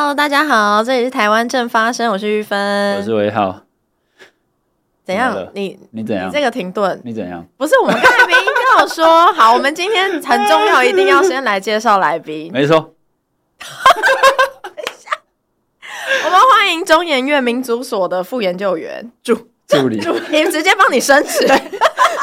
Hello，大家好，这里是台湾正发生，我是玉芬，我是威浩。怎样？你你怎样？你这个停顿，你怎样？不是我们刚才明明跟我说好，我们今天很重要，一定要先来介绍来宾。没错。等一下，我们欢迎中研院民族所的副研究员助助理，你直接帮你升职，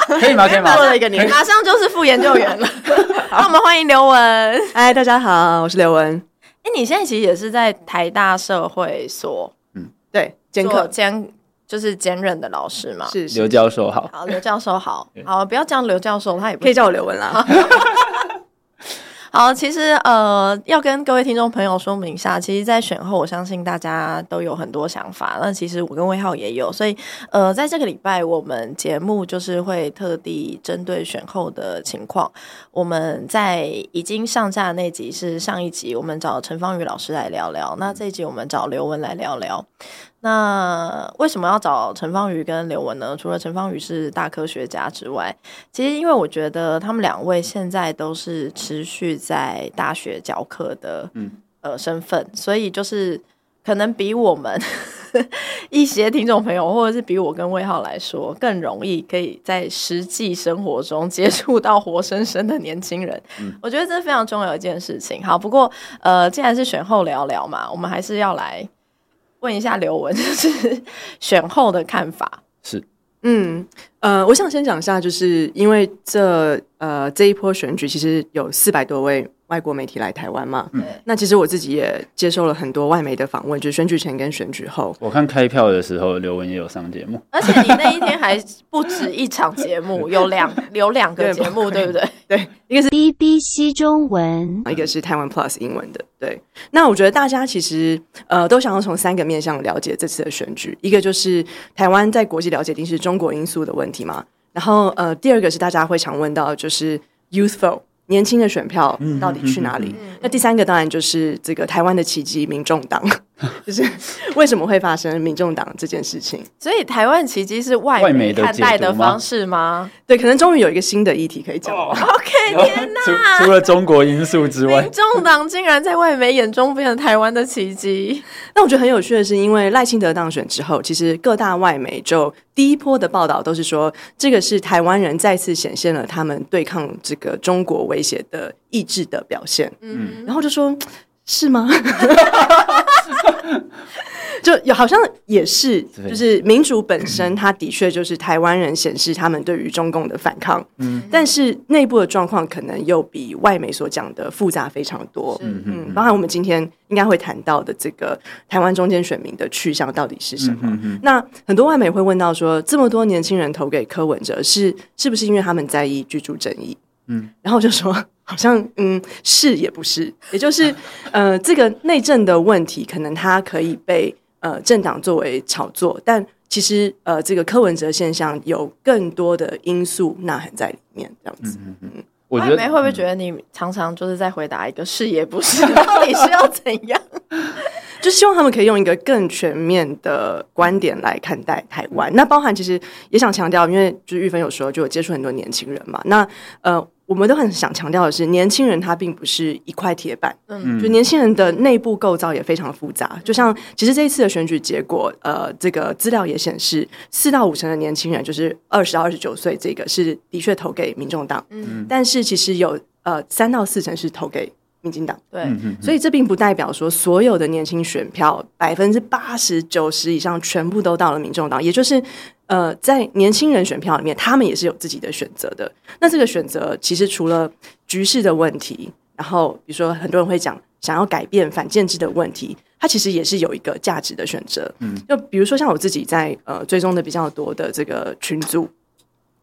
可以吗？可以吗？做了一个你，马上就是副研究员了。那我们欢迎刘文。嗨，大家好，我是刘文。哎，你现在其实也是在台大社会所，嗯，对，兼课兼。就是兼任的老师嘛，是，是刘教授好，好刘教授好，好不要叫刘教授，他也不可以叫我刘文啦。好，其实呃，要跟各位听众朋友说明一下，其实，在选后，我相信大家都有很多想法。那其实我跟魏浩也有，所以呃，在这个礼拜，我们节目就是会特地针对选后的情况，我们在已经上架那集是上一集，我们找陈芳语老师来聊聊。那这一集我们找刘文来聊聊。那为什么要找陈芳宇跟刘文呢？除了陈芳宇是大科学家之外，其实因为我觉得他们两位现在都是持续在大学教课的，嗯，呃，身份，所以就是可能比我们 一些听众朋友，或者是比我跟魏浩来说，更容易可以在实际生活中接触到活生生的年轻人。嗯，我觉得这是非常重要一件事情。好，不过呃，既然是选后聊聊嘛，我们还是要来。问一下刘文，就是选后的看法是，嗯呃，我想先讲一下，就是因为这呃这一波选举其实有四百多位。外国媒体来台湾嘛？嗯，那其实我自己也接受了很多外媒的访问，就是选举前跟选举后。我看开票的时候，刘文也有上节目，而且你那一天还不止一场节目，有两有两个节目，对不对？对，一个是 BBC 中文，一个是台湾 Plus 英文的。对，那我觉得大家其实呃都想要从三个面向了解这次的选举，一个就是台湾在国际了解一定是中国因素的问题嘛，然后呃第二个是大家会常问到就是 youthful。年轻的选票到底去哪里？嗯嗯嗯、那第三个当然就是这个台湾的奇迹——民众党，就是为什么会发生民众党这件事情？所以台湾奇迹是外媒看待的方式吗？对，可能终于有一个新的议题可以讲了。Oh, OK，天哪！除除了中国因素之外，民众党竟然在外媒眼中变成台湾的奇迹。那我觉得很有趣的是，因为赖清德当选之后，其实各大外媒就第一波的报道都是说，这个是台湾人再次显现了他们对抗这个中国威胁的意志的表现。嗯，然后就说，是吗？就有好像也是，就是民主本身，它的确就是台湾人显示他们对于中共的反抗。嗯，但是内部的状况可能又比外媒所讲的复杂非常多。嗯嗯，包含我们今天应该会谈到的这个台湾中间选民的去向到底是什么？那很多外媒会问到说，这么多年轻人投给柯文哲，是是不是因为他们在意居住正义？嗯，然后就说好像嗯是也不是，也就是 呃这个内政的问题，可能它可以被。呃，政党作为炒作，但其实呃，这个柯文哲现象有更多的因素呐含在里面，这样子。嗯嗯，我觉得会不会觉得你常常就是在回答一个是也不是，到底是要怎样？就希望他们可以用一个更全面的观点来看待台湾。那包含其实也想强调，因为就是玉芬有时候，就有接触很多年轻人嘛。那呃。我们都很想强调的是，年轻人他并不是一块铁板，嗯，就年轻人的内部构造也非常复杂。就像其实这一次的选举结果，呃，这个资料也显示，四到五成的年轻人，就是二十到二十九岁，这个是的确投给民众党，嗯，但是其实有呃三到四成是投给民进党，对，所以这并不代表说所有的年轻选票百分之八十九十以上全部都到了民众党，也就是。呃，在年轻人选票里面，他们也是有自己的选择的。那这个选择其实除了局势的问题，然后比如说很多人会讲想要改变反建制的问题，它其实也是有一个价值的选择。嗯，就比如说像我自己在呃追踪的比较多的这个群组，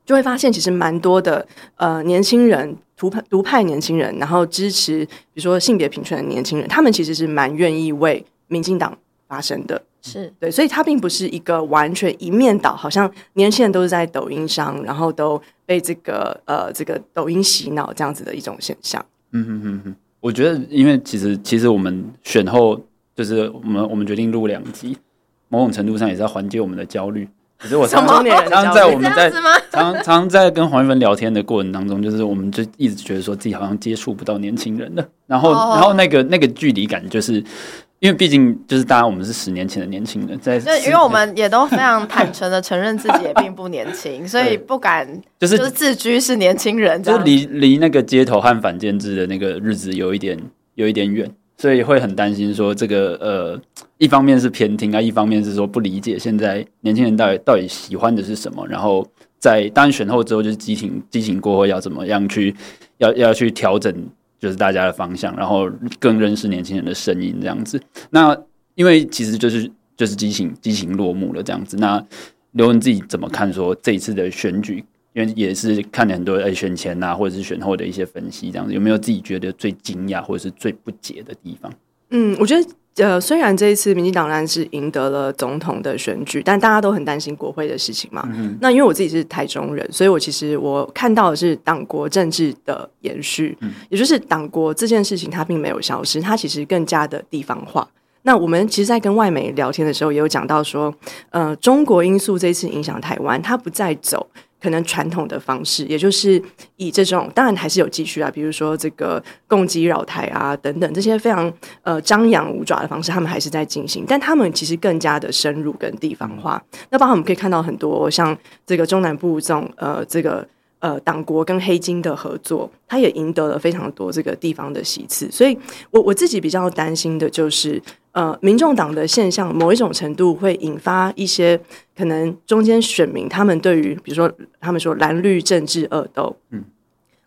就会发现其实蛮多的呃年轻人独派独派年轻人，然后支持比如说性别平权的年轻人，他们其实是蛮愿意为民进党发声的。是对，所以它并不是一个完全一面倒，好像年轻人都是在抖音上，然后都被这个呃这个抖音洗脑这样子的一种现象。嗯哼哼哼，我觉得，因为其实其实我们选后就是我们我们决定录两集，某种程度上也是要缓解我们的焦虑。可是我常常常常在我们在常常在跟黄玉芬聊天的过程当中，就是我们就一直觉得说自己好像接触不到年轻人了，然后、oh. 然后那个那个距离感就是。因为毕竟就是大家，我们是十年前的年轻人，在对，因为我们也都非常坦诚的承认自己也并不年轻，所以不敢就是就是自居是年轻人，就离离那个街头和反建制的那个日子有一点有一点远，所以会很担心说这个呃，一方面是偏听啊，一方面是说不理解现在年轻人到底到底喜欢的是什么，然后在当然选后之后就是激情激情过后要怎么样去要要去调整。就是大家的方向，然后更认识年轻人的声音这样子。那因为其实就是就是激情激情落幕了这样子。那刘文自己怎么看说这一次的选举？因为也是看了很多诶选前啊或者是选后的一些分析，这样子有没有自己觉得最惊讶或者是最不解的地方？嗯，我觉得。呃，虽然这一次民进党然是赢得了总统的选举，但大家都很担心国会的事情嘛。嗯、那因为我自己是台中人，所以我其实我看到的是党国政治的延续，嗯、也就是党国这件事情它并没有消失，它其实更加的地方化。那我们其实，在跟外媒聊天的时候，也有讲到说，呃，中国因素这一次影响台湾，它不再走。可能传统的方式，也就是以这种，当然还是有继续啊，比如说这个攻击扰台啊等等这些非常呃张扬五爪的方式，他们还是在进行，但他们其实更加的深入跟地方化。那包括我们可以看到很多像这个中南部这种呃这个。呃，党国跟黑金的合作，他也赢得了非常多这个地方的席次，所以我我自己比较担心的就是，呃，民众党的现象某一种程度会引发一些可能中间选民他们对于，比如说他们说蓝绿政治恶斗，嗯，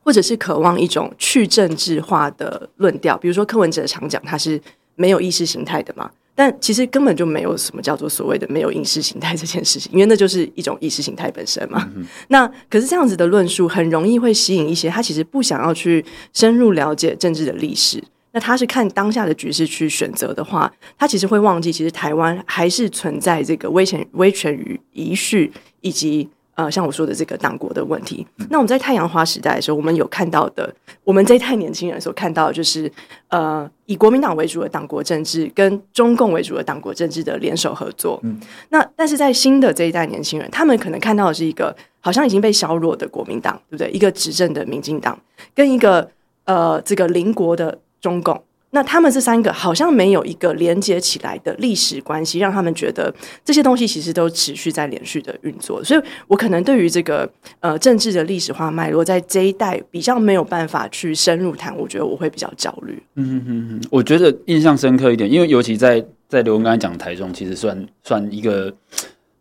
或者是渴望一种去政治化的论调，比如说柯文哲常讲他是没有意识形态的嘛。但其实根本就没有什么叫做所谓的没有意识形态这件事情，因为那就是一种意识形态本身嘛。嗯、那可是这样子的论述很容易会吸引一些他其实不想要去深入了解政治的历史，那他是看当下的局势去选择的话，他其实会忘记其实台湾还是存在这个威权威权与遗绪以及。呃，像我说的这个党国的问题，那我们在太阳花时代的时候，我们有看到的，我们这一代年轻人所看到的就是，呃，以国民党为主的党国政治跟中共为主的党国政治的联手合作。嗯，那但是在新的这一代年轻人，他们可能看到的是一个好像已经被削弱的国民党，对不对？一个执政的民进党跟一个呃这个邻国的中共。那他们这三个好像没有一个连接起来的历史关系，让他们觉得这些东西其实都持续在连续的运作。所以我可能对于这个呃政治的历史化脉络，在这一代比较没有办法去深入谈，我觉得我会比较焦虑。嗯嗯嗯，我觉得印象深刻一点，因为尤其在在刘文刚才讲台中，其实算算一个。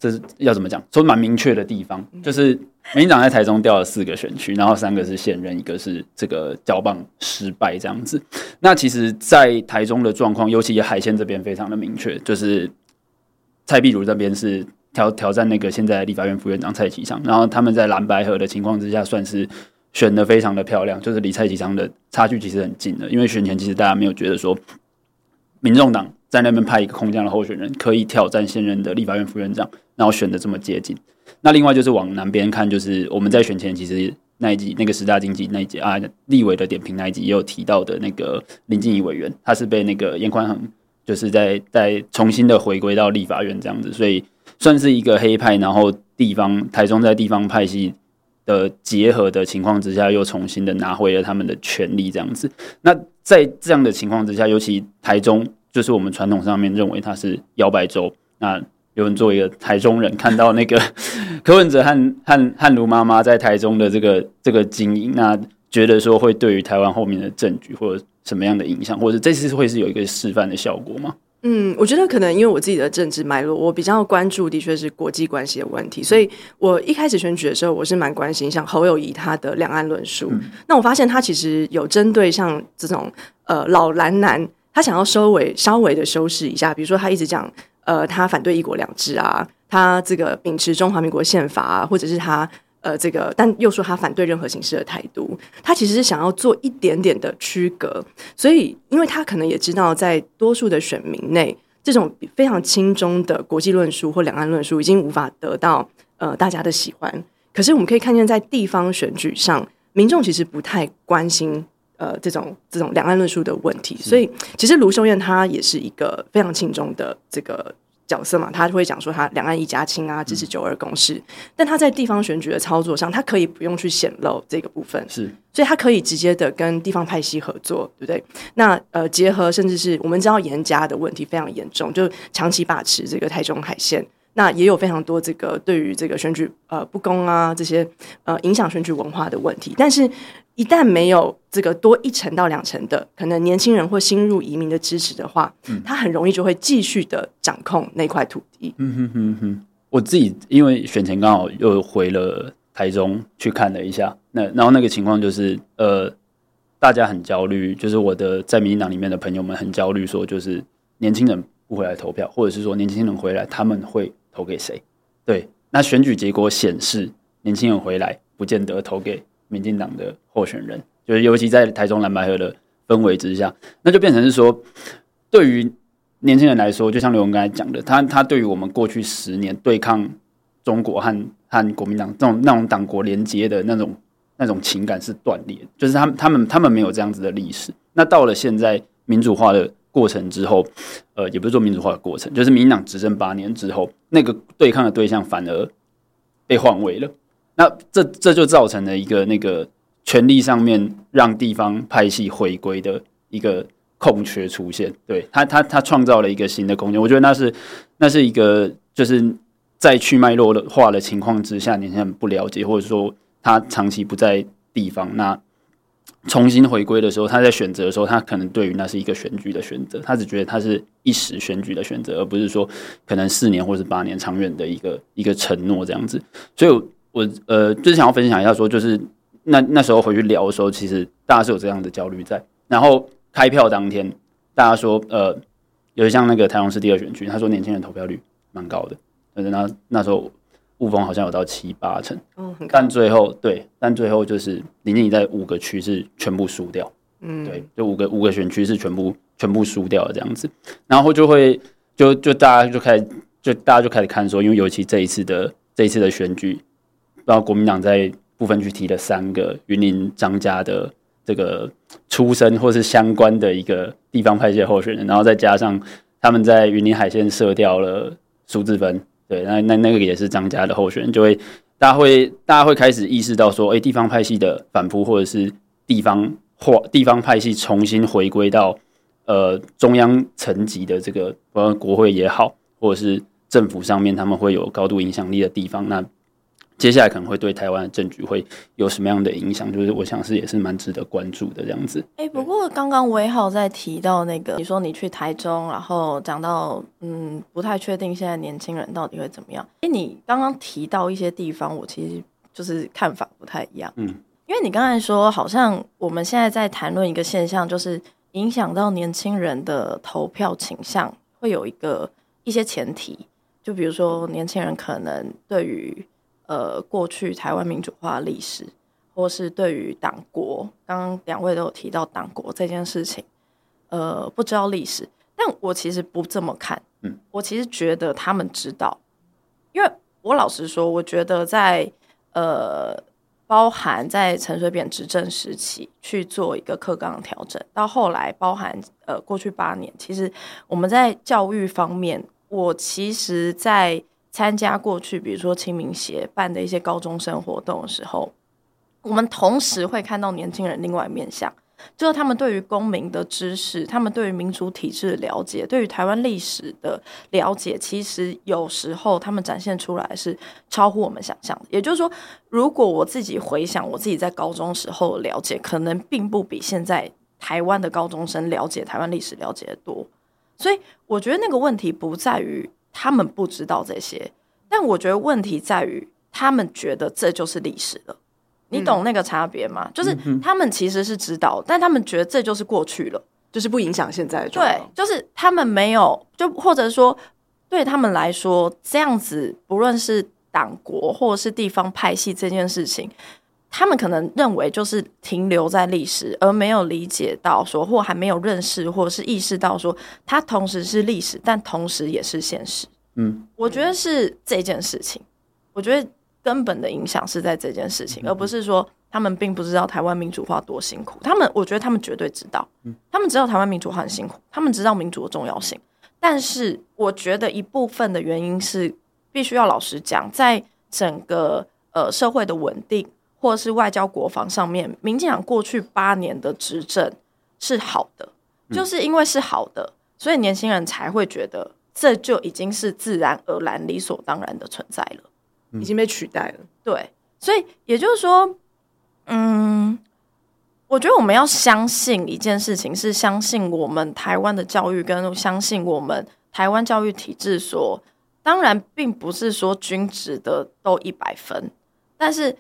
这是要怎么讲？说蛮明确的地方，就是民进党在台中调了四个选区，然后三个是现任，一个是这个交棒失败这样子。那其实，在台中的状况，尤其海线这边非常的明确，就是蔡壁如这边是挑挑战那个现在立法院副院长蔡其昌，然后他们在蓝白合的情况之下，算是选的非常的漂亮，就是离蔡其昌的差距其实很近的。因为选前其实大家没有觉得说，民众党在那边派一个空降的候选人可以挑战现任的立法院副院长。然后选的这么接近，那另外就是往南边看，就是我们在选前其实那一集那个十大经济那一集啊，立委的点评那一集也有提到的那个林静仪委员，他是被那个严宽恒就是在在重新的回归到立法院这样子，所以算是一个黑派，然后地方台中在地方派系的结合的情况之下，又重新的拿回了他们的权利这样子。那在这样的情况之下，尤其台中就是我们传统上面认为它是摇摆州，那。有人作为一个台中人，看到那个 柯文哲和和和卢妈妈在台中的这个这个经营，那觉得说会对于台湾后面的政局或者什么样的影响，或者这次会是有一个示范的效果吗？嗯，我觉得可能因为我自己的政治脉络，我比较关注的确是国际关系的问题，所以我一开始选举的时候，我是蛮关心像侯友谊他的两岸论述。嗯、那我发现他其实有针对像这种呃老蓝男，他想要收尾稍微的修饰一下，比如说他一直讲。呃，他反对一国两制啊，他这个秉持中华民国宪法啊，或者是他呃这个，但又说他反对任何形式的台独，他其实是想要做一点点的区隔，所以因为他可能也知道，在多数的选民内，这种非常轻中的国际论述或两岸论述已经无法得到呃大家的喜欢。可是我们可以看见，在地方选举上，民众其实不太关心。呃，这种这种两岸论述的问题，所以其实卢秀燕她也是一个非常轻重的这个角色嘛，他会讲说他两岸一家亲啊，支持九二共识。嗯、但他在地方选举的操作上，他可以不用去显露这个部分，是，所以他可以直接的跟地方派系合作，对不对？那呃，结合甚至是我们知道严家的问题非常严重，就长期把持这个台中海线，那也有非常多这个对于这个选举呃不公啊这些呃影响选举文化的问题，但是。一旦没有这个多一成到两成的可能年轻人或新入移民的支持的话，嗯，他很容易就会继续的掌控那块土地。嗯哼哼哼，我自己因为选前刚好又回了台中去看了一下，那然后那个情况就是，呃，大家很焦虑，就是我的在民进党里面的朋友们很焦虑，说就是年轻人不回来投票，或者是说年轻人回来他们会投给谁？对，那选举结果显示，年轻人回来不见得投给。民进党的候选人，就是尤其在台中蓝白合的氛围之下，那就变成是说，对于年轻人来说，就像刘文刚才讲的，他他对于我们过去十年对抗中国和和国民党这种那种党国连接的那种那种情感是断裂，就是他他们他们没有这样子的历史。那到了现在民主化的过程之后，呃，也不是说民主化的过程，就是民进党执政八年之后，那个对抗的对象反而被换位了。那这这就造成了一个那个权力上面让地方派系回归的一个空缺出现，对他他他创造了一个新的空间，我觉得那是那是一个就是在去脉络化的情况之下，年轻人不了解，或者说他长期不在地方，那重新回归的时候，他在选择的时候，他可能对于那是一个选举的选择，他只觉得他是一时选举的选择，而不是说可能四年或是八年长远的一个一个承诺这样子，所以。我呃，就是想要分享一下，说就是那那时候回去聊的时候，其实大家是有这样的焦虑在。然后开票当天，大家说呃，有像那个台中市第二选区，他说年轻人投票率蛮高的，但是那那时候雾峰好像有到七八成，嗯，但最后对，但最后就是林静怡在五个区是全部输掉，嗯，对，就五个五个选区是全部全部输掉了这样子，然后就会就就大家就开始就大家就开始看说，因为尤其这一次的这一次的选举。然后国民党在部分区提了三个云林张家的这个出身或是相关的一个地方派系候选人，然后再加上他们在云林海线射掉了苏志芬，对，那那那个也是张家的候选人，就会大家会大家会开始意识到说，哎，地方派系的反扑，或者是地方或地方派系重新回归到呃中央层级的这个，包括国会也好，或者是政府上面，他们会有高度影响力的地方，那。接下来可能会对台湾的政局会有什么样的影响？就是我想是也是蛮值得关注的这样子。哎、欸，不过刚刚威浩在提到那个，你说你去台中，然后讲到嗯，不太确定现在年轻人到底会怎么样。哎、欸，你刚刚提到一些地方，我其实就是看法不太一样。嗯，因为你刚才说好像我们现在在谈论一个现象，就是影响到年轻人的投票倾向，会有一个一些前提，就比如说年轻人可能对于呃，过去台湾民主化历史，或是对于党国，刚刚两位都有提到党国这件事情，呃，不知道历史，但我其实不这么看，嗯，我其实觉得他们知道，因为我老实说，我觉得在呃，包含在陈水扁执政时期去做一个课纲调整，到后来包含呃过去八年，其实我们在教育方面，我其实，在参加过去，比如说清明协办的一些高中生活动的时候，我们同时会看到年轻人另外一面相，就是他们对于公民的知识，他们对于民主体制的了解，对于台湾历史的了解，其实有时候他们展现出来是超乎我们想象的。也就是说，如果我自己回想我自己在高中时候的了解，可能并不比现在台湾的高中生了解台湾历史了解的多。所以，我觉得那个问题不在于。他们不知道这些，但我觉得问题在于他们觉得这就是历史了。你懂那个差别吗？嗯、就是他们其实是知道，但他们觉得这就是过去了，就是不影响现在的。对，就是他们没有，就或者说对他们来说，这样子不论是党国或者是地方派系这件事情，他们可能认为就是停留在历史，而没有理解到说，或还没有认识，或者是意识到说，它同时是历史，但同时也是现实。嗯，我觉得是这件事情。我觉得根本的影响是在这件事情，而不是说他们并不知道台湾民主化多辛苦。他们，我觉得他们绝对知道，他们知道台湾民主化很辛苦，他们知道民主的重要性。但是我觉得一部分的原因是，必须要老实讲，在整个呃社会的稳定或者是外交国防上面，民进党过去八年的执政是好的，就是因为是好的，所以年轻人才会觉得这就已经是自然而然、理所当然的存在了，已经被取代了。对，所以也就是说，嗯。我觉得我们要相信一件事情，是相信我们台湾的教育，跟相信我们台湾教育体制所。当然，并不是说均值的都一百分，但是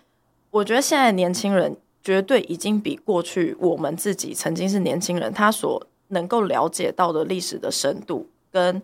我觉得现在年轻人绝对已经比过去我们自己曾经是年轻人，他所能够了解到的历史的深度跟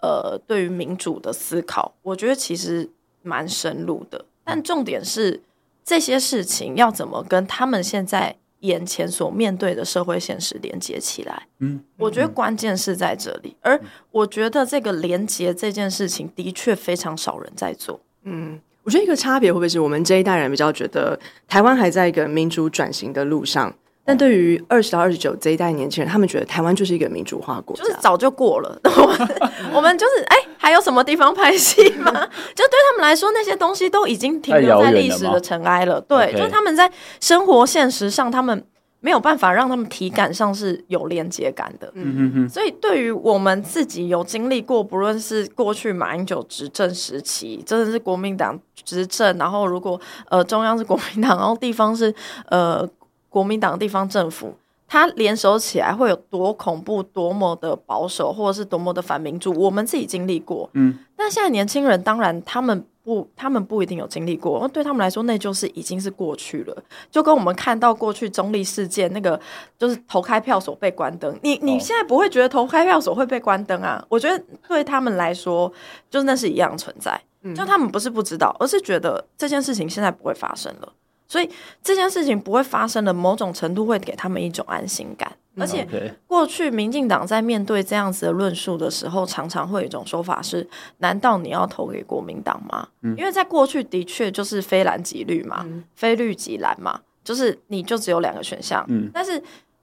呃对于民主的思考，我觉得其实蛮深入的。但重点是这些事情要怎么跟他们现在。眼前所面对的社会现实连接起来，嗯，我觉得关键是在这里，而我觉得这个连接这件事情的确非常少人在做，嗯，我觉得一个差别会不会是我们这一代人比较觉得台湾还在一个民主转型的路上。但对于二十到二十九这一代年轻人，他们觉得台湾就是一个民主化国家，就是早就过了。我们 我们就是哎、欸，还有什么地方拍戏吗？就对他们来说，那些东西都已经停留在历史的尘埃了。了对，Okay. 就是他们在生活现实上，他们没有办法让他们体感上是有连接感的。嗯嗯嗯。所以，对于我们自己有经历过，不论是过去马英九执政时期，真的是国民党执政，然后如果呃中央是国民党，然后地方是呃。国民党地方政府，他联手起来会有多恐怖、多么的保守，或者是多么的反民主？我们自己经历过，嗯。但现在年轻人，当然他们不，他们不一定有经历过。对他们来说，那就是已经是过去了。就跟我们看到过去中立事件那个，就是投开票所被关灯。你你现在不会觉得投开票所会被关灯啊？我觉得对他们来说，就是那是一样存在。就他们不是不知道，而是觉得这件事情现在不会发生了。所以这件事情不会发生的，某种程度会给他们一种安心感。而且过去民进党在面对这样子的论述的时候，常常会有一种说法是：难道你要投给国民党吗？因为在过去的确就是非蓝即绿嘛，非绿即蓝嘛，就是你就只有两个选项。但是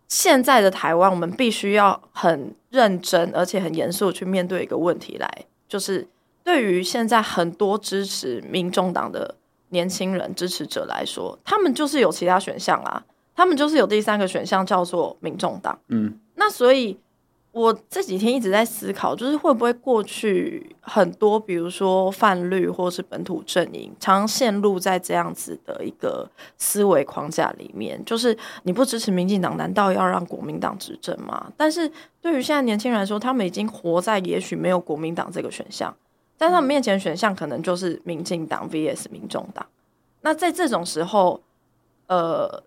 现在的台湾，我们必须要很认真而且很严肃去面对一个问题来，就是对于现在很多支持民众党的。年轻人支持者来说，他们就是有其他选项啊，他们就是有第三个选项叫做民众党。嗯，那所以我这几天一直在思考，就是会不会过去很多，比如说泛绿或是本土阵营，常常陷入在这样子的一个思维框架里面，就是你不支持民进党，难道要让国民党执政吗？但是对于现在年轻人来说，他们已经活在也许没有国民党这个选项。在他们面前选项可能就是民进党 vs 民众党，那在这种时候，呃，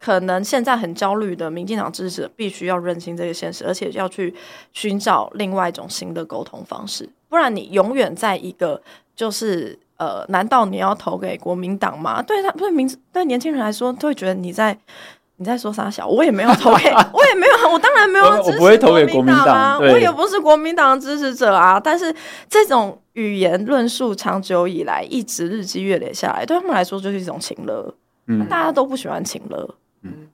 可能现在很焦虑的民进党支持者必须要认清这个现实，而且要去寻找另外一种新的沟通方式，不然你永远在一个就是呃，难道你要投给国民党吗？对他对民对年轻人来说，都会觉得你在。你在说啥小？我也没有投给，我也没有，我当然没有支持国民党啊，我也不是国民党的支持者啊。但是这种语言论述长久以来一直日积月累下来，对他们来说就是一种情勒。嗯，大家都不喜欢情勒。嗯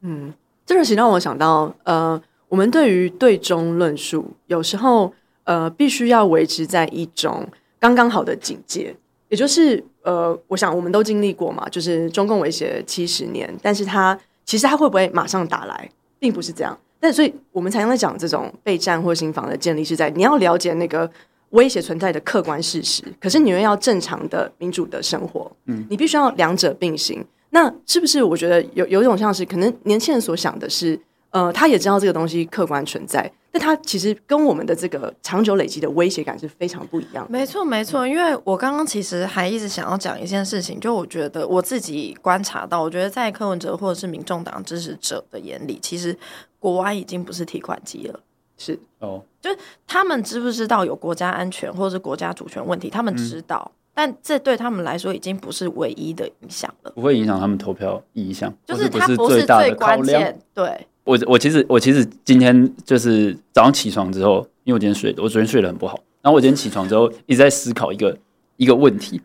嗯，这个让我想到，呃，我们对于对中论述，有时候呃，必须要维持在一种刚刚好的警戒，也就是。呃，我想我们都经历过嘛，就是中共威胁七十年，但是他其实他会不会马上打来，并不是这样。但所以我们才在讲这种备战或新防的建立，是在你要了解那个威胁存在的客观事实，可是你又要正常的民主的生活，嗯，你必须要两者并行。那是不是我觉得有有一种像是可能年轻人所想的是，呃，他也知道这个东西客观存在。但他其实跟我们的这个长久累积的威胁感是非常不一样的。没错，没错。因为我刚刚其实还一直想要讲一件事情，就我觉得我自己观察到，我觉得在柯文哲或者是民众党支持者的眼里，其实国安已经不是提款机了。是哦，就是他们知不知道有国家安全或者是国家主权问题？他们知道，嗯、但这对他们来说已经不是唯一的影响了。不会影响他们投票意向，就是它不是最关键。对。我我其实我其实今天就是早上起床之后，因为我今天睡，我昨天睡得很不好。然后我今天起床之后一直在思考一个一个问题，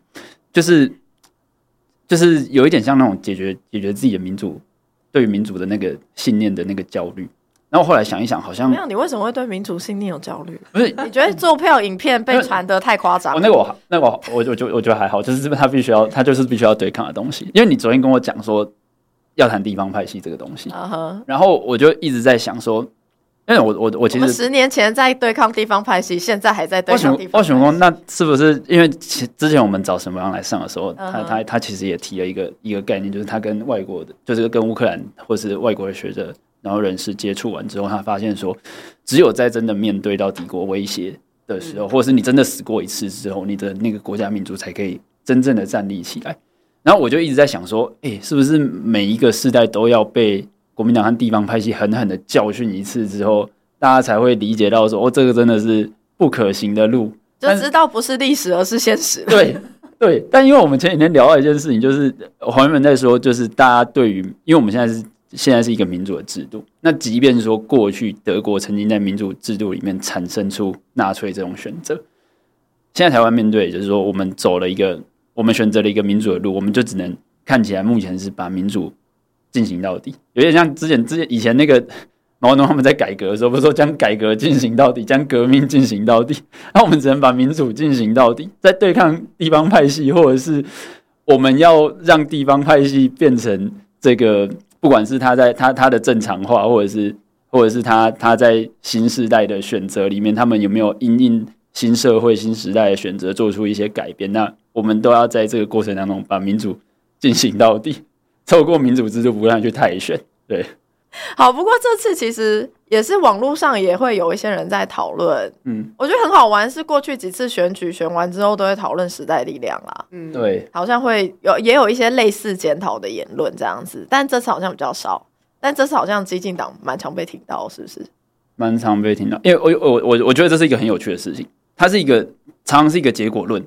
就是就是有一点像那种解决解决自己的民主对于民主的那个信念的那个焦虑。然后后来想一想，好像没有。你为什么会对民主信念有焦虑？不是，你觉得做票影片被传的太夸张？我那个我那个我我就我觉得还好，就是他必须要他就是必须要对抗的东西。因为你昨天跟我讲说要谈地方派系这个东西，uh huh. 然后我就一直在想说。因为我我我其实十年前在对抗地方派系，现在还在对抗地方派系。那是不是因为之前我们找沈博洋来上的时候，他他他其实也提了一个一个概念，就是他跟外国的，就是跟乌克兰或是外国的学者然后人士接触完之后，他发现说，只有在真的面对到敌国威胁的时候，或者是你真的死过一次之后，你的那个国家民族才可以真正的站立起来。然后我就一直在想说，哎，是不是每一个世代都要被？国民党和地方派系狠狠的教训一次之后，大家才会理解到说：“哦，这个真的是不可行的路。”就知道不是历史，而是现实。对对，但因为我们前几天聊到一件事情，就是黄原本在说，就是大家对于，因为我们现在是现在是一个民主的制度，那即便是说过去德国曾经在民主制度里面产生出纳粹这种选择，现在台湾面对就是说，我们走了一个，我们选择了一个民主的路，我们就只能看起来目前是把民主。进行到底，有点像之前之前以前那个 毛泽东他们在改革的时候，不是说将改革进行到底，将革命进行到底。那我们只能把民主进行到底，在对抗地方派系，或者是我们要让地方派系变成这个，不管是他在他他的正常化，或者是或者是他他在新时代的选择里面，他们有没有因应新社会新时代的选择做出一些改变？那我们都要在这个过程当中把民主进行到底。透过民主制度不断去汰选，对，好。不过这次其实也是网络上也会有一些人在讨论，嗯，我觉得很好玩。是过去几次选举选完之后都会讨论时代力量啦，嗯，对，好像会有也有一些类似检讨的言论这样子，但这次好像比较少。但这次好像激进党蛮常被听到，是不是？蛮常被听到，因为我我我我觉得这是一个很有趣的事情，它是一个常常是一个结果论。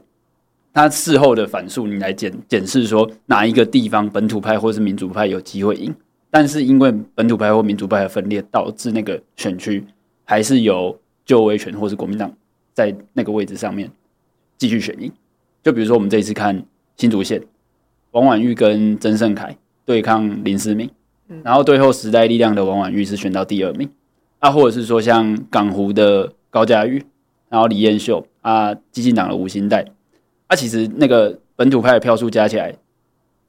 他事后的反诉，你来检检视说哪一个地方本土派或是民主派有机会赢，但是因为本土派或民主派的分裂，导致那个选区还是由旧威权或是国民党在那个位置上面继续选赢。就比如说我们这一次看新竹县，王婉玉跟曾盛凯对抗林思明，然后最后时代力量的王婉玉是选到第二名，啊，或者是说像港湖的高嘉瑜，然后李彦秀啊，激进党的吴欣岱。啊，其实那个本土派的票数加起来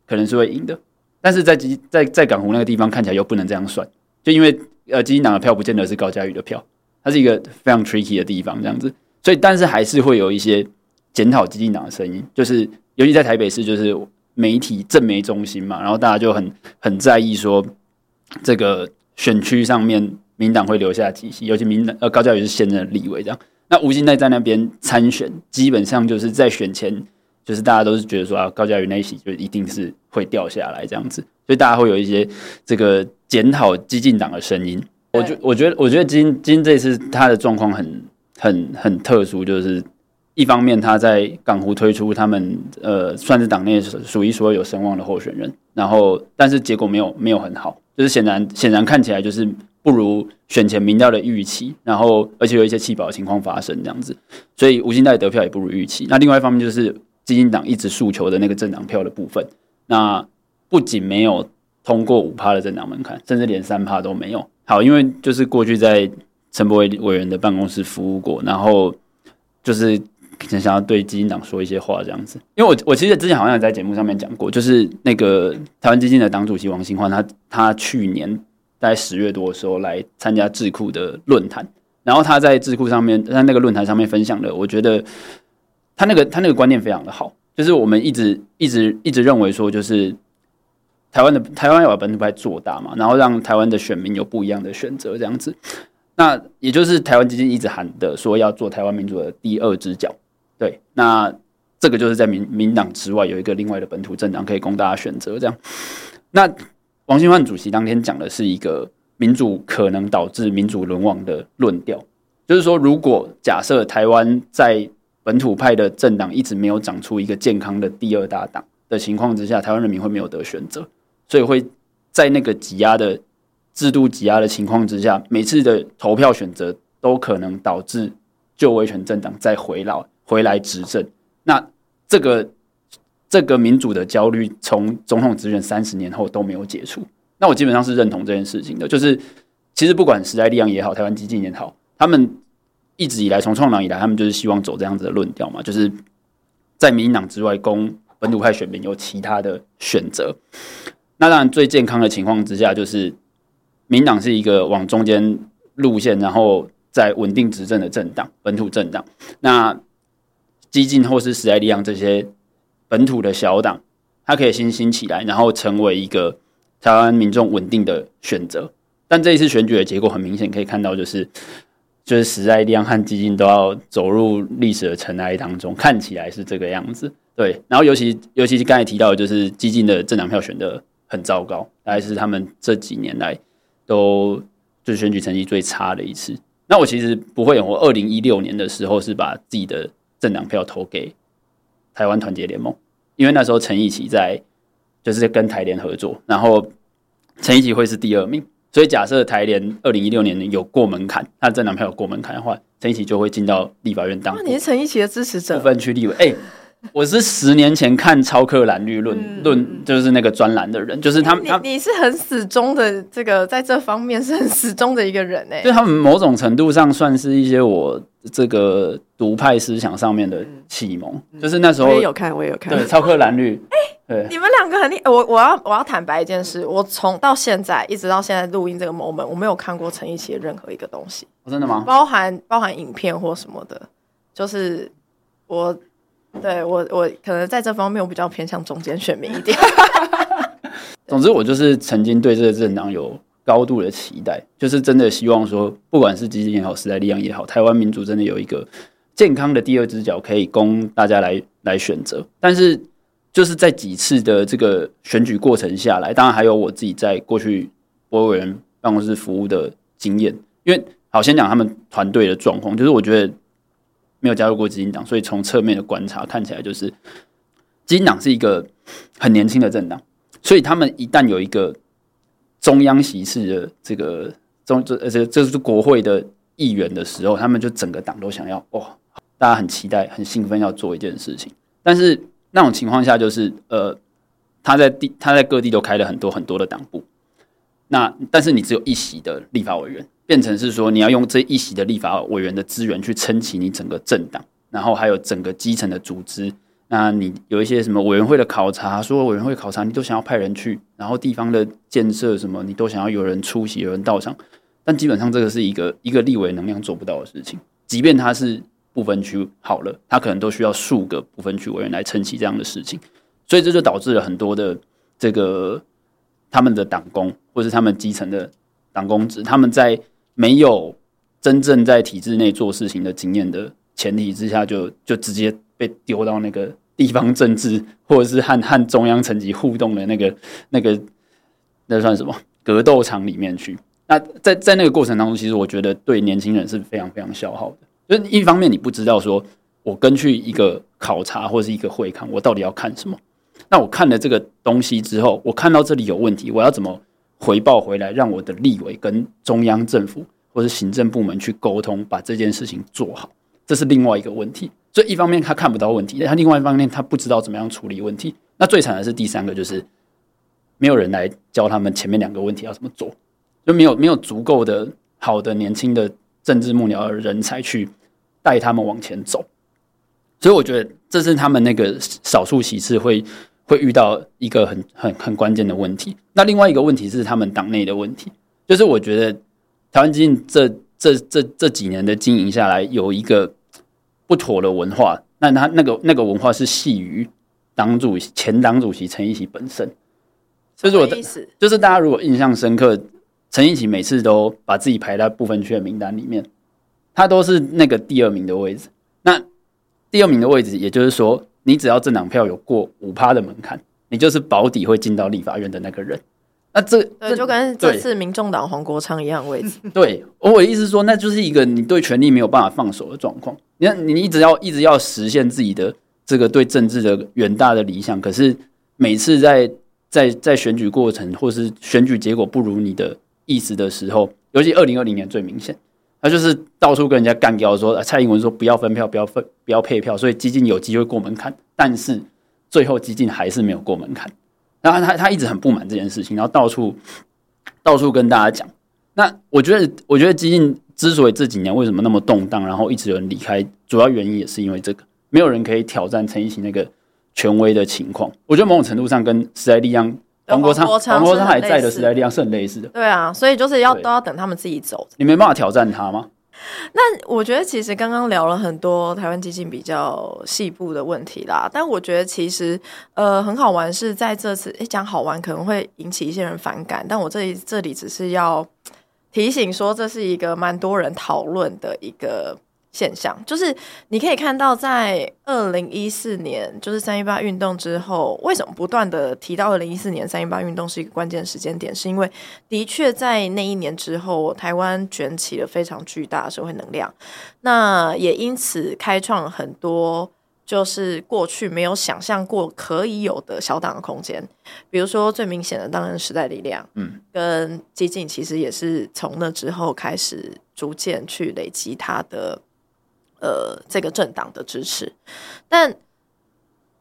可能是会赢的，但是在在在港湖那个地方看起来又不能这样算，就因为呃，基金党的票不见得是高嘉瑜的票，它是一个非常 tricky 的地方，这样子，所以但是还是会有一些检讨基金党的声音，就是尤其在台北市，就是媒体政媒中心嘛，然后大家就很很在意说这个选区上面民党会留下几席，尤其民党呃高嘉瑜是现任立委这样。那吴欣岱在那边参选，基本上就是在选前，就是大家都是觉得说啊，高嘉瑜那一席就一定是会掉下来这样子，所以大家会有一些这个检讨激进党的声音。我觉我觉得我觉得今今这次他的状况很很很特殊，就是一方面他在港湖推出他们呃算是党内数一数二有声望的候选人，然后但是结果没有没有很好，就是显然显然看起来就是。不如选前民调的预期，然后而且有一些弃保的情况发生这样子，所以吴欣岱得票也不如预期。那另外一方面就是基金党一直诉求的那个政党票的部分，那不仅没有通过五趴的政党门槛，甚至连三趴都没有。好，因为就是过去在陈柏伟委员的办公室服务过，然后就是想想要对基金党说一些话这样子。因为我我其实之前好像也在节目上面讲过，就是那个台湾基金的党主席王新欢，他他去年。在十月多的时候来参加智库的论坛，然后他在智库上面，在那个论坛上面分享的，我觉得他那个他那个观念非常的好，就是我们一直一直一直认为说，就是台湾的台湾要把本土派做大嘛，然后让台湾的选民有不一样的选择这样子，那也就是台湾基金一直喊的说要做台湾民主的第二只脚，对，那这个就是在民民党之外有一个另外的本土政党可以供大家选择这样，那。王新焕主席当天讲的是一个民主可能导致民主沦亡的论调，就是说，如果假设台湾在本土派的政党一直没有长出一个健康的第二大党的情况之下，台湾人民会没有得选择，所以会在那个挤压的制度挤压的情况之下，每次的投票选择都可能导致旧威权政党再回老回来执政。那这个。这个民主的焦虑，从总统执政三十年后都没有解除。那我基本上是认同这件事情的，就是其实不管时代力量也好，台湾基进也好，他们一直以来从创党以来，他们就是希望走这样子的论调嘛，就是在民进党之外，供本土派选民有其他的选择。那当然，最健康的情况之下，就是民党是一个往中间路线，然后在稳定执政的政党，本土政党。那基进或是时代力量这些本土的小党，它可以新兴起来，然后成为一个台湾民众稳定的选择。但这一次选举的结果很明显，可以看到就是，就是时代力量和基进都要走入历史的尘埃当中，看起来是这个样子。对，然后尤其尤其是刚才提到，就是基进的政党票选的很糟糕，大概是他们这几年来都就是选举成绩最差的一次。那我其实不会，我二零一六年的时候是把自己的政党票投给台湾团结联盟，因为那时候陈义奇在就是跟台联合作，然后陈义奇会是第二名，所以假设台联二零一六年有过门槛，他的政党票有过门槛的话，陈义奇就会进到立法院当。那你是陈义奇的支持者？部分区立委，哎、欸。我是十年前看超克蓝绿论论、嗯，就是那个专栏的人，就是他们。你你是很死忠的，这个在这方面是很死忠的一个人哎。就他们某种程度上算是一些我这个独派思想上面的启蒙、嗯，就是那时候我也有看，我也有看。对，超克蓝绿。哎、欸，你们两个很厉，我我要我要坦白一件事，我从到现在一直到现在录音这个 moment，我没有看过陈奕奇的任何一个东西。真的吗？包含包含影片或什么的，就是我。对我，我可能在这方面我比较偏向中间选民一点。总之，我就是曾经对这个政党有高度的期待，就是真的希望说，不管是基进也好，时代力量也好，台湾民主真的有一个健康的第二只脚可以供大家来来选择。但是，就是在几次的这个选举过程下来，当然还有我自己在过去国会委员办公室服务的经验，因为好先讲他们团队的状况，就是我觉得。没有加入过基进党，所以从侧面的观察看起来，就是基进党是一个很年轻的政党，所以他们一旦有一个中央席次的这个中这呃这这是国会的议员的时候，他们就整个党都想要哦，大家很期待、很兴奋要做一件事情。但是那种情况下，就是呃，他在地他在各地都开了很多很多的党部，那但是你只有一席的立法委员。变成是说，你要用这一席的立法委员的资源去撑起你整个政党，然后还有整个基层的组织。那你有一些什么委员会的考察，说委员会考察，你都想要派人去，然后地方的建设什么，你都想要有人出席，有人到场。但基本上这个是一个一个立委能量做不到的事情。即便他是不分区好了，他可能都需要数个不分区委员来撑起这样的事情。所以这就导致了很多的这个他们的党工，或是他们基层的党公职，他们在。没有真正在体制内做事情的经验的前提之下就，就直接被丢到那个地方政治，或者是和和中央层级互动的那个那个那算什么格斗场里面去？那在在那个过程当中，其实我觉得对年轻人是非常非常消耗的。就是一方面你不知道说，我跟去一个考察或是一个会看，我到底要看什么？那我看了这个东西之后，我看到这里有问题，我要怎么？回报回来，让我的立委跟中央政府或是行政部门去沟通，把这件事情做好，这是另外一个问题。所以一方面他看不到问题，但他另外一方面他不知道怎么样处理问题。那最惨的是第三个，就是没有人来教他们前面两个问题要怎么做，就没有没有足够的好的年轻的政治幕僚人才去带他们往前走。所以我觉得这是他们那个少数席次会。会遇到一个很很很关键的问题。那另外一个问题是他们党内的问题，就是我觉得台湾基进这这这这几年的经营下来，有一个不妥的文化。那他那个那个文化是系于党主席前党主席陈义奇本身。就是我的意思，就是大家如果印象深刻，陈义奇每次都把自己排在部分区的名单里面，他都是那个第二名的位置。那第二名的位置，也就是说。你只要政党票有过五趴的门槛，你就是保底会进到立法院的那个人。那这对，就跟这次民众党黄国昌一样位置。对，我的意思是说，那就是一个你对权力没有办法放手的状况。你看，你一直要一直要实现自己的这个对政治的远大的理想，可是每次在在在选举过程或是选举结果不如你的意思的时候，尤其二零二零年最明显。他就是到处跟人家干掉，说蔡英文说不要分票，不要分，不要配票，所以基进有机会过门槛。但是最后基进还是没有过门槛。然后他他一直很不满这件事情，然后到处到处跟大家讲，那我觉得，我觉得基进之所以这几年为什么那么动荡，然后一直有人离开，主要原因也是因为这个，没有人可以挑战陈奕迅那个权威的情况。我觉得某种程度上跟时代力量。黄国昌，黄国昌还在的时代力量是很类似的。对啊，所以就是要都要等他们自己走。你没办法挑战他吗？那我觉得其实刚刚聊了很多台湾基金比较细部的问题啦，但我觉得其实呃很好玩是在这次诶讲好玩可能会引起一些人反感，但我这里这里只是要提醒说这是一个蛮多人讨论的一个。现象就是，你可以看到，在二零一四年，就是三一八运动之后，为什么不断的提到二零一四年三一八运动是一个关键时间点？是因为的确在那一年之后，台湾卷起了非常巨大的社会能量，那也因此开创了很多就是过去没有想象过可以有的小党的空间。比如说最明显的，当然时代力量，嗯，跟激进其实也是从那之后开始逐渐去累积它的。呃，这个政党的支持，但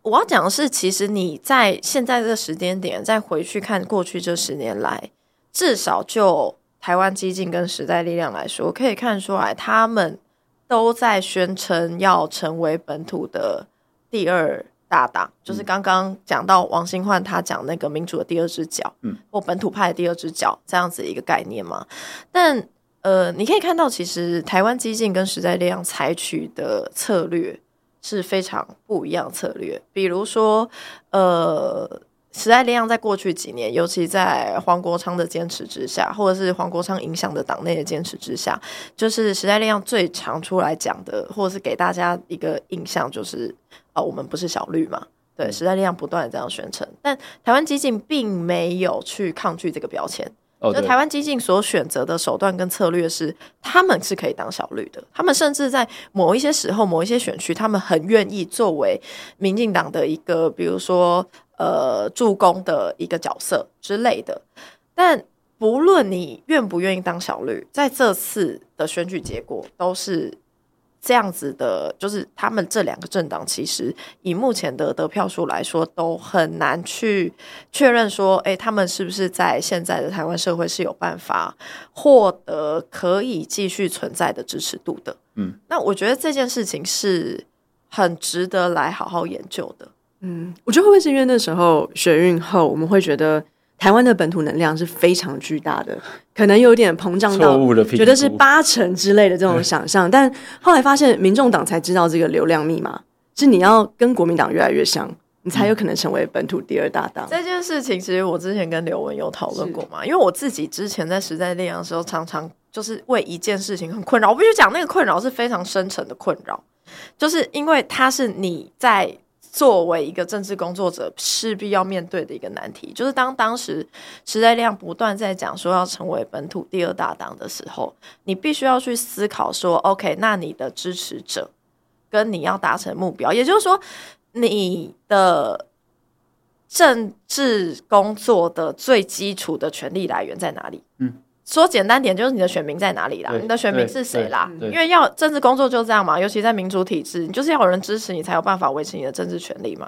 我要讲的是，其实你在现在这个时间点再回去看过去这十年来，至少就台湾激进跟时代力量来说，可以看出来，他们都在宣称要成为本土的第二大党，嗯、就是刚刚讲到王新焕他讲那个民主的第二只脚，嗯，或本土派的第二只脚这样子一个概念嘛，但。呃，你可以看到，其实台湾激进跟时代力量采取的策略是非常不一样的策略。比如说，呃，时代力量在过去几年，尤其在黄国昌的坚持之下，或者是黄国昌影响的党内的坚持之下，就是时代力量最常出来讲的，或者是给大家一个印象，就是啊、呃，我们不是小绿嘛。对，时代力量不断的这样宣称，但台湾激进并没有去抗拒这个标签。就台湾激进所选择的手段跟策略是，他们是可以当小绿的，他们甚至在某一些时候、某一些选区，他们很愿意作为民进党的一个，比如说呃助攻的一个角色之类的。但不论你愿不愿意当小绿，在这次的选举结果都是。这样子的，就是他们这两个政党，其实以目前的得票数来说，都很难去确认说，哎，他们是不是在现在的台湾社会是有办法获得可以继续存在的支持度的。嗯，那我觉得这件事情是很值得来好好研究的。嗯，我觉得会不会是因为那时候选运后，我们会觉得。台湾的本土能量是非常巨大的，可能有点膨胀到觉得是八成之类的这种想象，但后来发现民众党才知道这个流量密码是你要跟国民党越来越像，你才有可能成为本土第二大党。这件事情其实我之前跟刘文有讨论过嘛，因为我自己之前在时代力量的时候，常常就是为一件事情很困扰。我必须讲，那个困扰是非常深层的困扰，就是因为它是你在。作为一个政治工作者，势必要面对的一个难题，就是当当时时代量不断在讲说要成为本土第二大党的时候，你必须要去思考说，OK，那你的支持者跟你要达成目标，也就是说，你的政治工作的最基础的权力来源在哪里？嗯。说简单点，就是你的选民在哪里啦？你的选民是谁啦？因为要政治工作就这样嘛，尤其在民主体制，你就是要有人支持你，才有办法维持你的政治权利嘛。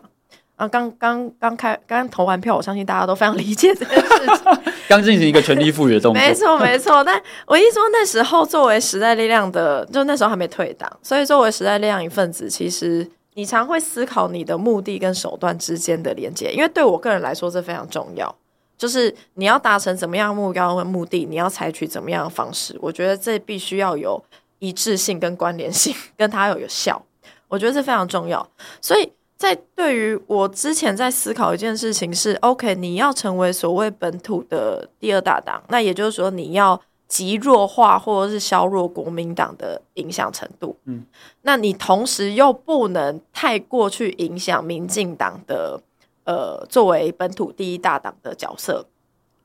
啊，刚刚刚开，刚投完票，我相信大家都非常理解这件事情。刚进行一个权力赋予的动作，没 错没错。但我一说那时候作为时代力量的，就那时候还没退党，所以作为时代力量一份子，其实你常会思考你的目的跟手段之间的连接，因为对我个人来说这非常重要。就是你要达成怎么样目标和目的，你要采取怎么样的方式？我觉得这必须要有一致性跟关联性，跟它要有效。我觉得这非常重要。所以在对于我之前在思考一件事情是：OK，你要成为所谓本土的第二大党，那也就是说你要极弱化或者是削弱国民党的影响程度。嗯，那你同时又不能太过去影响民进党的。呃，作为本土第一大党的角色，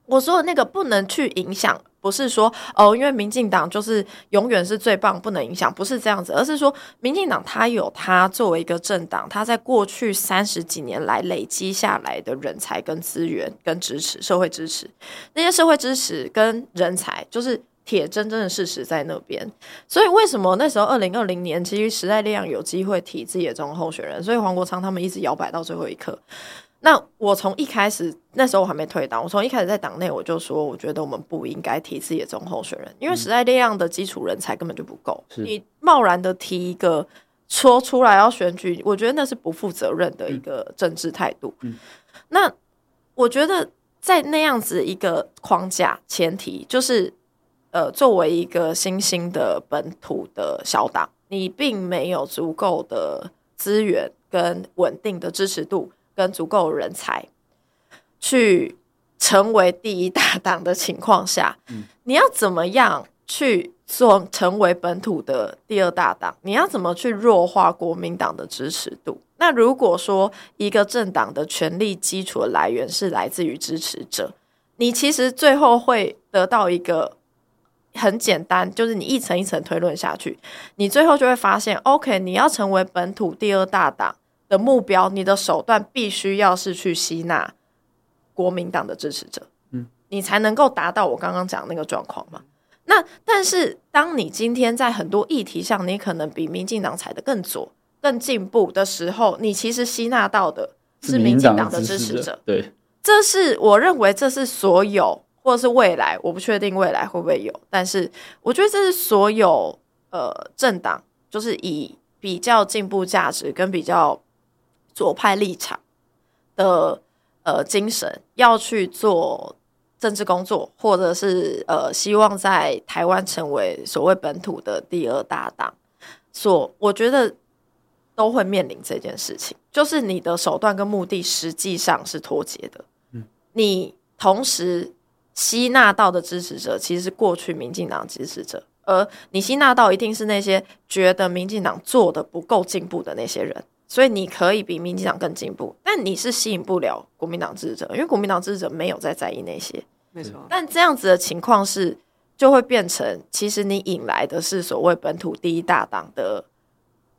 我说的那个不能去影响，不是说哦，因为民进党就是永远是最棒，不能影响，不是这样子，而是说民进党它有它作为一个政党，它在过去三十几年来累积下来的人才跟资源跟支持，社会支持，那些社会支持跟人才，就是铁铮铮的事实在那边。所以为什么那时候二零二零年，其实时代力量有机会提自己的总统候选人，所以黄国昌他们一直摇摆到最后一刻。那我从一开始那时候我还没退党，我从一开始在党内我就说，我觉得我们不应该提自己的总候选人，因为时代力量的基础人才根本就不够。是你贸然的提一个说出来要选举，我觉得那是不负责任的一个政治态度。嗯、那我觉得在那样子一个框架前提，就是呃，作为一个新兴的本土的小党，你并没有足够的资源跟稳定的支持度。跟足够人才去成为第一大 党的情况下，嗯，你要怎么样去做成为本土的第二大党？你要怎么去弱化国民党的支持度？那如果说一个政党的权力基础的来源是来自于支持者，你其实最后会得到一个很简单，就是你一层一层推论下去，你最后就会发现，OK，你要成为本土第二大党。的目标，你的手段必须要是去吸纳国民党的支持者，嗯，你才能够达到我刚刚讲那个状况嘛。那但是，当你今天在很多议题上，你可能比民进党踩得更左、更进步的时候，你其实吸纳到的是民进党的支持者。对，这是我认为这是所有，或者是未来，我不确定未来会不会有，但是我觉得这是所有呃政党，就是以比较进步价值跟比较。左派立场的呃精神，要去做政治工作，或者是呃希望在台湾成为所谓本土的第二大党，所我觉得都会面临这件事情，就是你的手段跟目的实际上是脱节的。嗯，你同时吸纳到的支持者，其实是过去民进党支持者，而你吸纳到一定是那些觉得民进党做的不够进步的那些人。所以你可以比民进党更进步，但你是吸引不了国民党支持者，因为国民党支持者没有在在意那些。没错。但这样子的情况是，就会变成其实你引来的是所谓本土第一大党的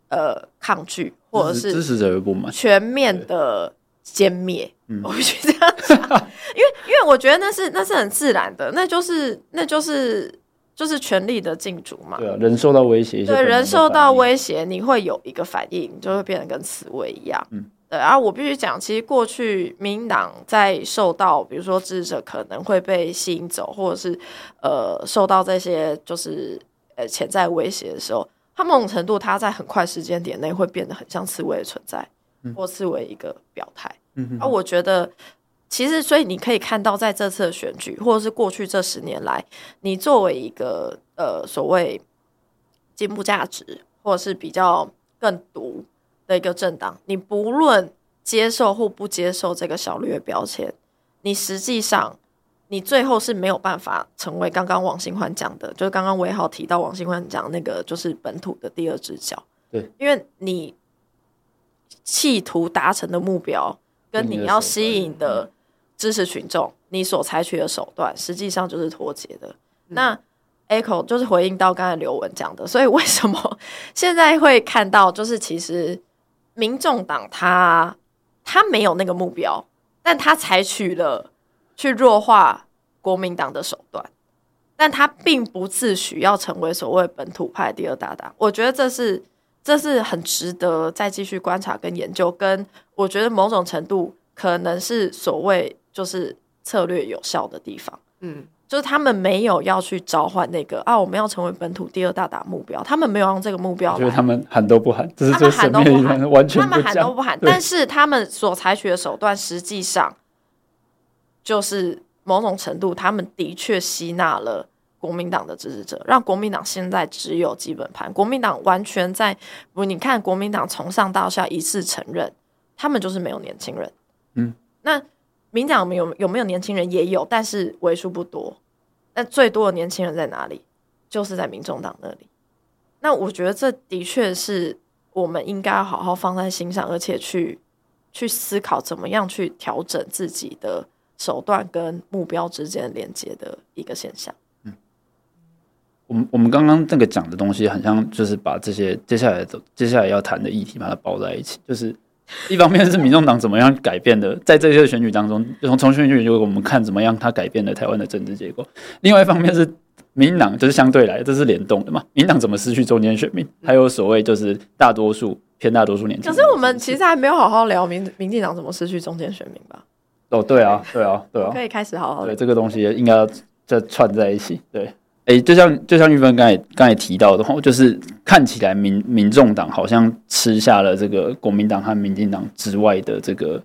呃抗拒，或者是支持者不满，全面的歼灭。我必须这样讲，因为因为我觉得那是那是很自然的，那就是那就是。就是权力的竞逐嘛，对啊，人受到威胁，对，人受到威胁，你会有一个反应，就会变得跟刺猬一样，嗯，对。然后我必须讲，其实过去民进党在受到，比如说支持者可能会被吸引走，或者是呃受到这些就是呃潜在威胁的时候，他某种程度他在很快时间点内会变得很像刺猬的存在，嗯、或刺猬一个表态，嗯哼，而我觉得。其实，所以你可以看到，在这次的选举，或者是过去这十年来，你作为一个呃所谓进步价值，或者是比较更独的一个政党，你不论接受或不接受这个小绿的标签，你实际上你最后是没有办法成为刚刚王新欢讲的，就是刚刚威浩提到王新欢讲那个，就是本土的第二只脚。对，因为你企图达成的目标，跟你要吸引的。支持群众，你所采取的手段实际上就是脱节的。嗯、那 Echo 就是回应到刚才刘文讲的，所以为什么现在会看到，就是其实民众党他他没有那个目标，但他采取了去弱化国民党的手段，但他并不自诩要成为所谓本土派第二大党。我觉得这是这是很值得再继续观察跟研究，跟我觉得某种程度可能是所谓。就是策略有效的地方，嗯，就是他们没有要去召唤那个啊，我们要成为本土第二大党目标，他们没有让这个目标，就是他们喊都不喊，这是他们喊都不喊，完全他们喊都不喊，但是他们所采取的手段，实际上就是某种程度，他们的确吸纳了国民党的支持者，让国民党现在只有基本盘，国民党完全在不，你看国民党从上到下一致承认，他们就是没有年轻人，嗯，那。民党有有没有年轻人也有，但是为数不多。那最多的年轻人在哪里？就是在民众党那里。那我觉得这的确是我们应该好好放在心上，而且去去思考怎么样去调整自己的手段跟目标之间连接的一个现象。嗯，我们我们刚刚那个讲的东西，很像就是把这些接下来的接下来要谈的议题把它包在一起，就是。一方面是民众党怎么样改变的，在这些选举当中，从从选举就我们看怎么样它改变了台湾的政治结构。另外一方面是民进党就是相对来，这是联动的嘛？民进党怎么失去中间选民？还有所谓就是大多数偏大多数年轻人。可是我们其实还没有好好聊民民进党怎么失去中间选民吧？哦，对啊，对啊，对啊，可以开始好好对这个东西应该要再串在一起，对。哎，就像就像玉芬刚才刚才提到的话，就是看起来民民众党好像吃下了这个国民党和民进党之外的这个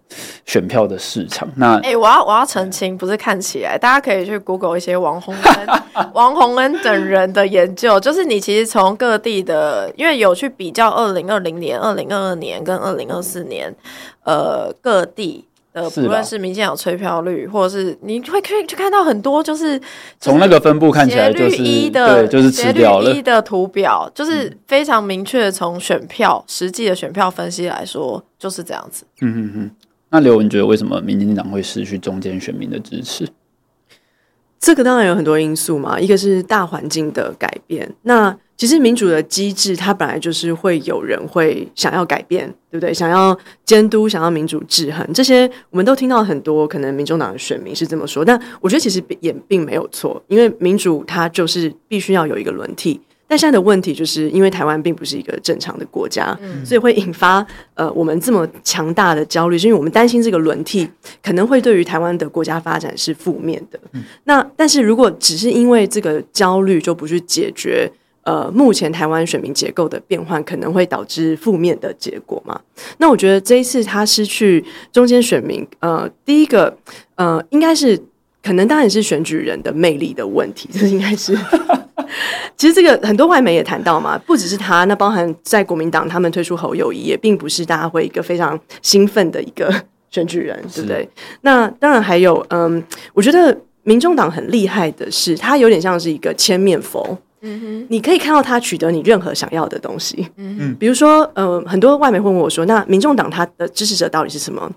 选票的市场。那哎，我要我要澄清，不是看起来，大家可以去 Google 一些王洪恩、王洪恩等人的研究，就是你其实从各地的，因为有去比较二零二零年、二零二二年跟二零二四年，呃，各地。呃，不论是民进党催票率，或者是你会可以去看到很多，就是从那个分布看起来就是一的，对，就是吃掉了一的图表，就是非常明确。从选票实际的选票分析来说，就是这样子。嗯嗯嗯。那刘文觉得为什么民进党会失去中间选民的支持？这个当然有很多因素嘛，一个是大环境的改变。那其实民主的机制，它本来就是会有人会想要改变，对不对？想要监督，想要民主制衡，这些我们都听到很多。可能民众党的选民是这么说，但我觉得其实也并没有错，因为民主它就是必须要有一个轮替。但现在的问题就是因为台湾并不是一个正常的国家，嗯、所以会引发呃我们这么强大的焦虑，是因为我们担心这个轮替可能会对于台湾的国家发展是负面的。嗯、那但是如果只是因为这个焦虑就不去解决。呃，目前台湾选民结构的变换可能会导致负面的结果嘛？那我觉得这一次他失去中间选民，呃，第一个，呃，应该是可能当然是选举人的魅力的问题，这应该是。其实这个很多外媒也谈到嘛，不只是他，那包含在国民党他们推出侯友谊，也并不是大家会一个非常兴奋的一个选举人，对不对？那当然还有，嗯、呃，我觉得民众党很厉害的是，他有点像是一个千面佛。嗯哼，你可以看到他取得你任何想要的东西。嗯哼，比如说，呃，很多外媒会问我说：“那民众党他的支持者到底是什么？”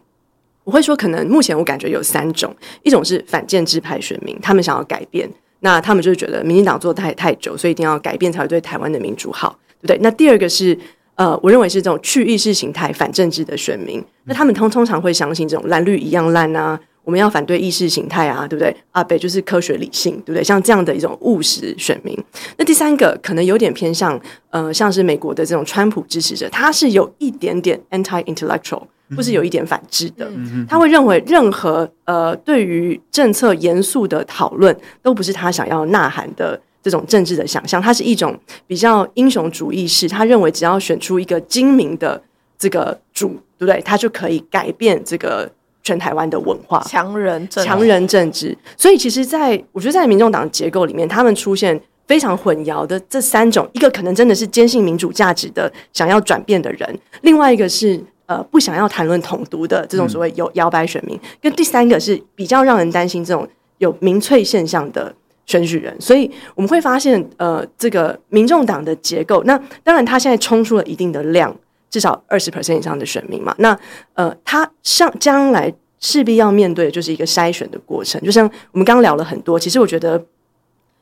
我会说，可能目前我感觉有三种：一种是反建制派选民，他们想要改变，那他们就是觉得民进党做得太太久，所以一定要改变才会对台湾的民主好，对不对？那第二个是，呃，我认为是这种去意识形态反政治的选民，那他们通通常会相信这种蓝绿一样烂啊。我们要反对意识形态啊，对不对？阿北就是科学理性，对不对？像这样的一种务实选民。那第三个可能有点偏向，呃，像是美国的这种川普支持者，他是有一点点 anti-intellectual，或是有一点反制的。嗯、他会认为任何呃对于政策严肃的讨论，都不是他想要呐喊的这种政治的想象。他是一种比较英雄主义式，他认为只要选出一个精明的这个主，对不对？他就可以改变这个。全台湾的文化，强人政强人政治，所以其实在，在我觉得，在民众党结构里面，他们出现非常混淆的这三种：一个可能真的是坚信民主价值的，想要转变的人；另外一个是呃不想要谈论统独的这种所谓有摇摆选民；跟第三个是比较让人担心这种有民粹现象的选举人。所以我们会发现，呃，这个民众党的结构，那当然他现在冲出了一定的量。至少二十 percent 以上的选民嘛，那呃，他上将来势必要面对的就是一个筛选的过程。就像我们刚刚聊了很多，其实我觉得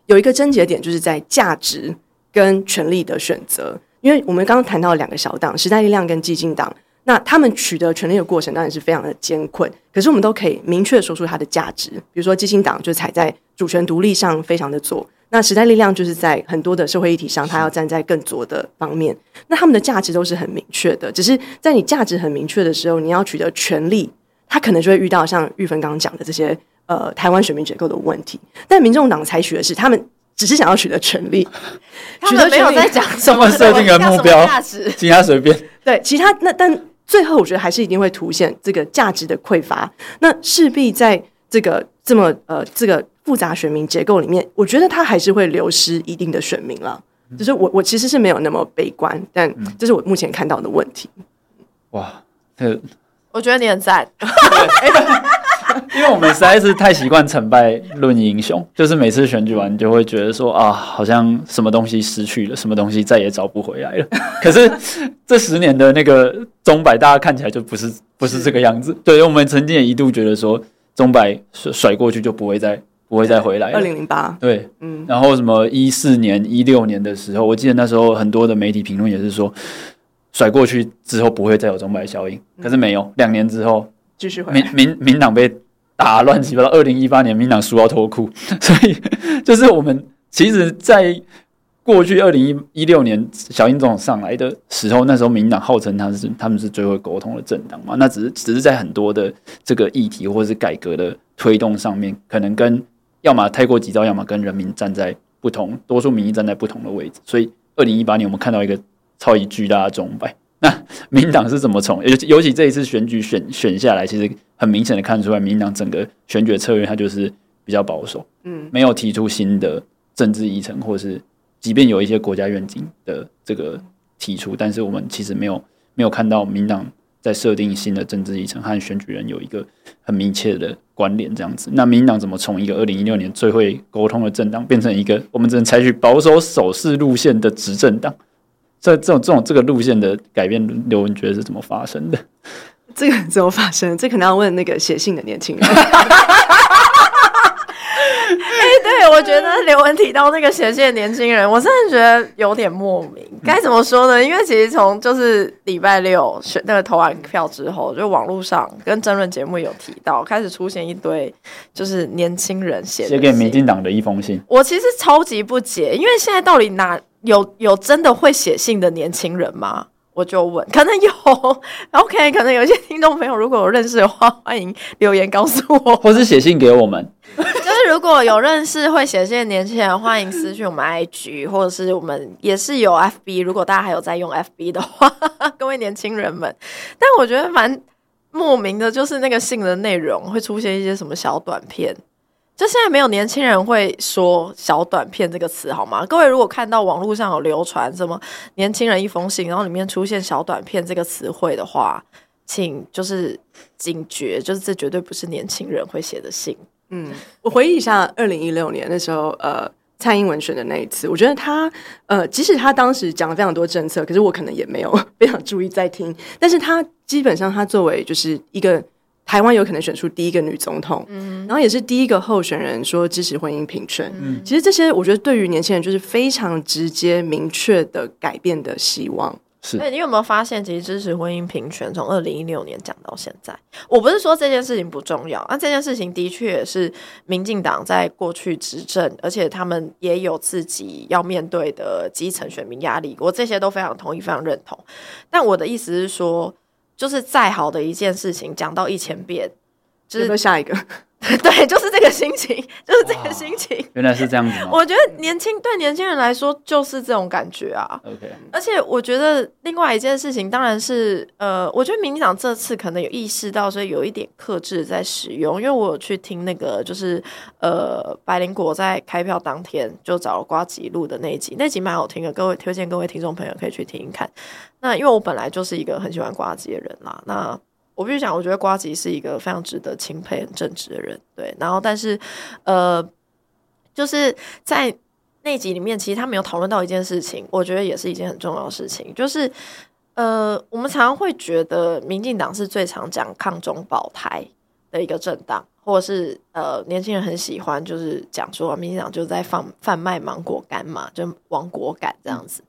有一个症结点，就是在价值跟权力的选择。因为我们刚刚谈到两个小党，时代力量跟激进党，那他们取得权力的过程当然是非常的艰困，可是我们都可以明确说出它的价值。比如说基进党就踩在主权独立上非常的左。那时代力量就是在很多的社会议题上，它要站在更左的方面。那他们的价值都是很明确的，只是在你价值很明确的时候，你要取得权力，他可能就会遇到像玉芬刚刚讲的这些呃台湾选民结构的问题。但民众党采取的是，他们只是想要取得权力，他们没有在讲什么设定的目标，价值其他随便。对，其他那但最后我觉得还是一定会凸显这个价值的匮乏。那势必在这个这么呃这个。复杂选民结构里面，我觉得他还是会流失一定的选民了。就是我，我其实是没有那么悲观，但这是我目前看到的问题。哇，这我觉得你很赞，因为我们实在是太习惯成败论英雄，就是每次选举完就会觉得说啊，好像什么东西失去了，什么东西再也找不回来了。可是这十年的那个钟摆，大家看起来就不是不是这个样子。对，我们曾经也一度觉得说，钟摆甩甩过去就不会再。不会再回来。二零零八，对，嗯，然后什么一四年、一六年的时候，我记得那时候很多的媒体评论也是说，甩过去之后不会再有钟摆效应，可是没有，两年之后继续回来。民民民党被打乱七八糟，二零一八年民党输到脱裤，所以 就是我们其实，在过去二零一一六年小英总统上来的时候，那时候民党号称他是他们是最会沟通的政党嘛，那只是只是在很多的这个议题或者是改革的推动上面，可能跟要么太过急躁，要么跟人民站在不同，多数民意站在不同的位置。所以，二零一八年我们看到一个超级巨大的钟摆。那民党是怎么从尤尤其这一次选举选选下来，其实很明显的看出来，民党整个选举策略它就是比较保守，嗯，没有提出新的政治议程，或是即便有一些国家愿景的这个提出，但是我们其实没有没有看到民党在设定新的政治议程和选举人有一个很密切的关联这样子。那民党怎么从一个二零一六年最会沟通的政党，变成一个我们只能采取保守守势路线的执政党？这这种这种这个路线的改变，刘文觉得是怎么发生的？这个怎么发生？这可能要问那个写信的年轻人。哎，对，我觉得刘文提到那个写信的年轻人，我真的觉得有点莫名。该怎么说呢？因为其实从就是礼拜六选那个投完票之后，就网络上跟争论节目有提到，开始出现一堆就是年轻人写写给民进党的一封信。我其实超级不解，因为现在到底哪？有有真的会写信的年轻人吗？我就问，可能有，OK，可能有一些听众朋友如果有认识的话，欢迎留言告诉我，或是写信给我们。如果有认识会写信的年轻人，欢迎私讯我们 IG，或者是我们也是有 FB，如果大家还有在用 FB 的话，各位年轻人们。但我觉得蛮莫名的，就是那个信的内容会出现一些什么小短片。就现在没有年轻人会说“小短片”这个词，好吗？各位如果看到网络上有流传什么“年轻人一封信”，然后里面出现“小短片”这个词汇的话，请就是警觉，就是这绝对不是年轻人会写的信。嗯，我回忆一下，二零一六年那时候，呃，蔡英文选的那一次，我觉得他，呃，即使他当时讲了非常多政策，可是我可能也没有非常注意在听，但是他基本上他作为就是一个。台湾有可能选出第一个女总统，嗯，然后也是第一个候选人说支持婚姻平权，嗯，其实这些我觉得对于年轻人就是非常直接、明确的改变的希望。是，你有没有发现，其实支持婚姻平权从二零一六年讲到现在，我不是说这件事情不重要，那这件事情的确也是民进党在过去执政，而且他们也有自己要面对的基层选民压力，我这些都非常同意、非常认同。但我的意思是说。就是再好的一件事情，讲到一千遍，就是下一个。对，就是这个心情，就是这个心情。原来是这样子吗？我觉得年轻对年轻人来说就是这种感觉啊。OK，而且我觉得另外一件事情，当然是呃，我觉得民进党这次可能有意识到，所以有一点克制在使用。因为我有去听那个，就是呃，白灵果在开票当天就找了瓜吉录的那一集，那集蛮好听的，各位推荐各位听众朋友可以去听一看。那因为我本来就是一个很喜欢瓜吉的人啦，那。我必须讲，我觉得瓜吉是一个非常值得钦佩、很正直的人。对，然后但是，呃，就是在那集里面，其实他没有讨论到一件事情，我觉得也是一件很重要的事情，就是呃，我们常常会觉得民进党是最常讲抗中保台的一个政党。或是呃，年轻人很喜欢，就是讲说民进党就在放贩卖芒果干嘛，就芒果干这样子。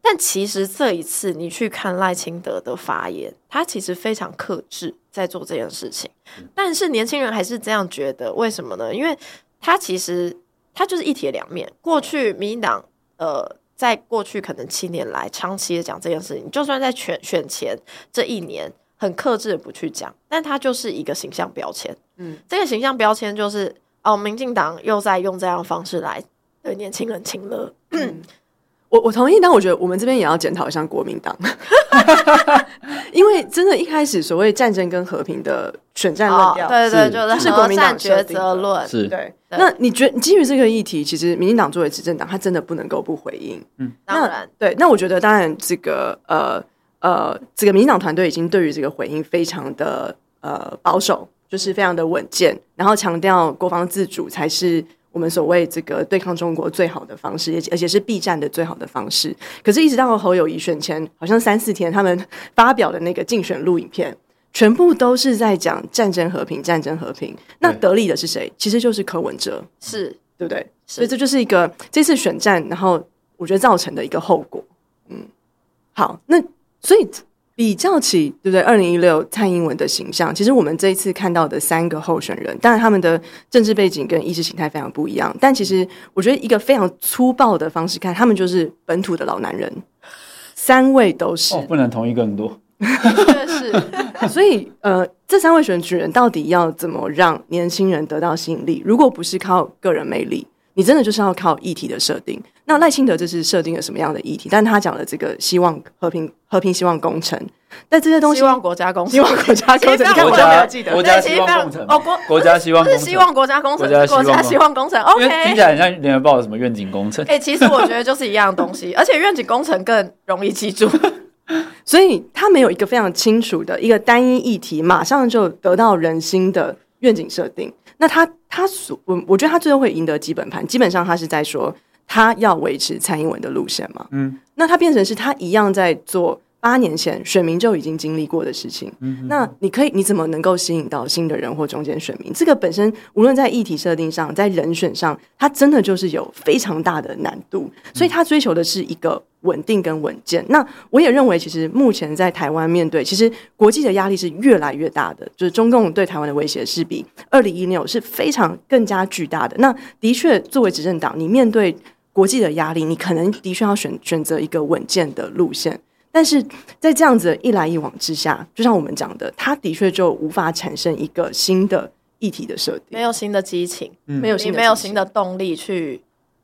但其实这一次你去看赖清德的发言，他其实非常克制在做这件事情。但是年轻人还是这样觉得，为什么呢？因为他其实他就是一体两面。过去民进党呃，在过去可能七年来长期的讲这件事情，就算在选选前这一年。很克制的不去讲，但它就是一个形象标签。嗯，这个形象标签就是哦，民进党又在用这样的方式来对年轻人亲热。嗯，我我同意，但我觉得我们这边也要检讨一下国民党，因为真的，一开始所谓战争跟和平的选战论调，对对，就是国民党抉择论。是对。那你觉得基于这个议题，其实民进党作为执政党，他真的不能够不回应。嗯，当然，对。那我觉得，当然这个呃。呃，这个民进党团队已经对于这个回应非常的呃保守，就是非常的稳健，然后强调国防自主才是我们所谓这个对抗中国最好的方式，也而且是避战的最好的方式。可是，一直到侯友谊选前，好像三四天，他们发表的那个竞选录影片，全部都是在讲战争和平，战争和平。那得利的是谁？其实就是柯文哲，是对不对？所以这就是一个这次选战，然后我觉得造成的一个后果。嗯，好，那。所以比较起，对不对？二零一六蔡英文的形象，其实我们这一次看到的三个候选人，当然他们的政治背景跟意识形态非常不一样，但其实我觉得一个非常粗暴的方式看，他们就是本土的老男人，三位都是，哦、不能同一个人多，是，所以呃，这三位选举人到底要怎么让年轻人得到吸引力？如果不是靠个人魅力，你真的就是要靠议题的设定。那赖清德这是设定了什么样的议题？但他讲了这个希望和平、和平希望工程，但这些东西希望国家工程，希望国家工程，你看我都没有记得，国家希望工程哦，国国家希望是希望国家工程，国家希望工程，OK，听起来很像联合报什么愿景工程。哎、欸，其实我觉得就是一样东西，而且愿景工程更容易记住，所以他没有一个非常清楚的一个单一议题，马上就得到人心的愿景设定。那他他所我我觉得他最后会赢得基本盘，基本上他是在说。他要维持蔡英文的路线嘛？嗯，那他变成是他一样在做八年前选民就已经经历过的事情。嗯，那你可以你怎么能够吸引到新的人或中间选民？这个本身无论在议题设定上，在人选上，他真的就是有非常大的难度。所以他追求的是一个稳定跟稳健。那我也认为，其实目前在台湾面对，其实国际的压力是越来越大的，就是中共对台湾的威胁是比二零一六是非常更加巨大的。那的确，作为执政党，你面对。国际的压力，你可能的确要选选择一个稳健的路线，但是在这样子一来一往之下，就像我们讲的，它的确就无法产生一个新的议题的设定，没有新的激情，嗯、没有新的没有新的动力去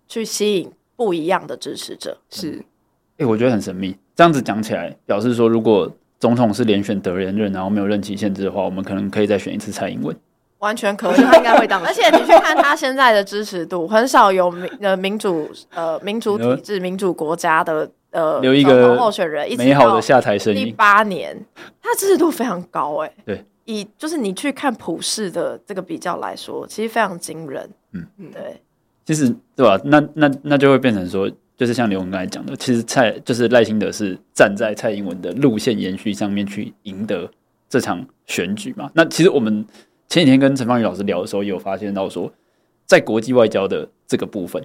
去吸引不一样的支持者。是，哎、欸，我觉得很神秘。这样子讲起来，表示说，如果总统是连选得连任，然后没有任期限制的话，我们可能可以再选一次蔡英文。完全可以，他应该会当。而且你去看他现在的支持度，很少有民呃民主呃民主体制、民主国家的呃留一个候选人美好的下台声音。第八年，他支持度非常高哎。对，以就是你去看普世的这个比较来说，其实非常惊人。嗯嗯，对。其实对吧？那那那就会变成说，就是像刘文刚才讲的，其实蔡就是赖清德是站在蔡英文的路线延续上面去赢得这场选举嘛。那其实我们。前几天跟陈芳宇老师聊的时候，也有发现到说，在国际外交的这个部分，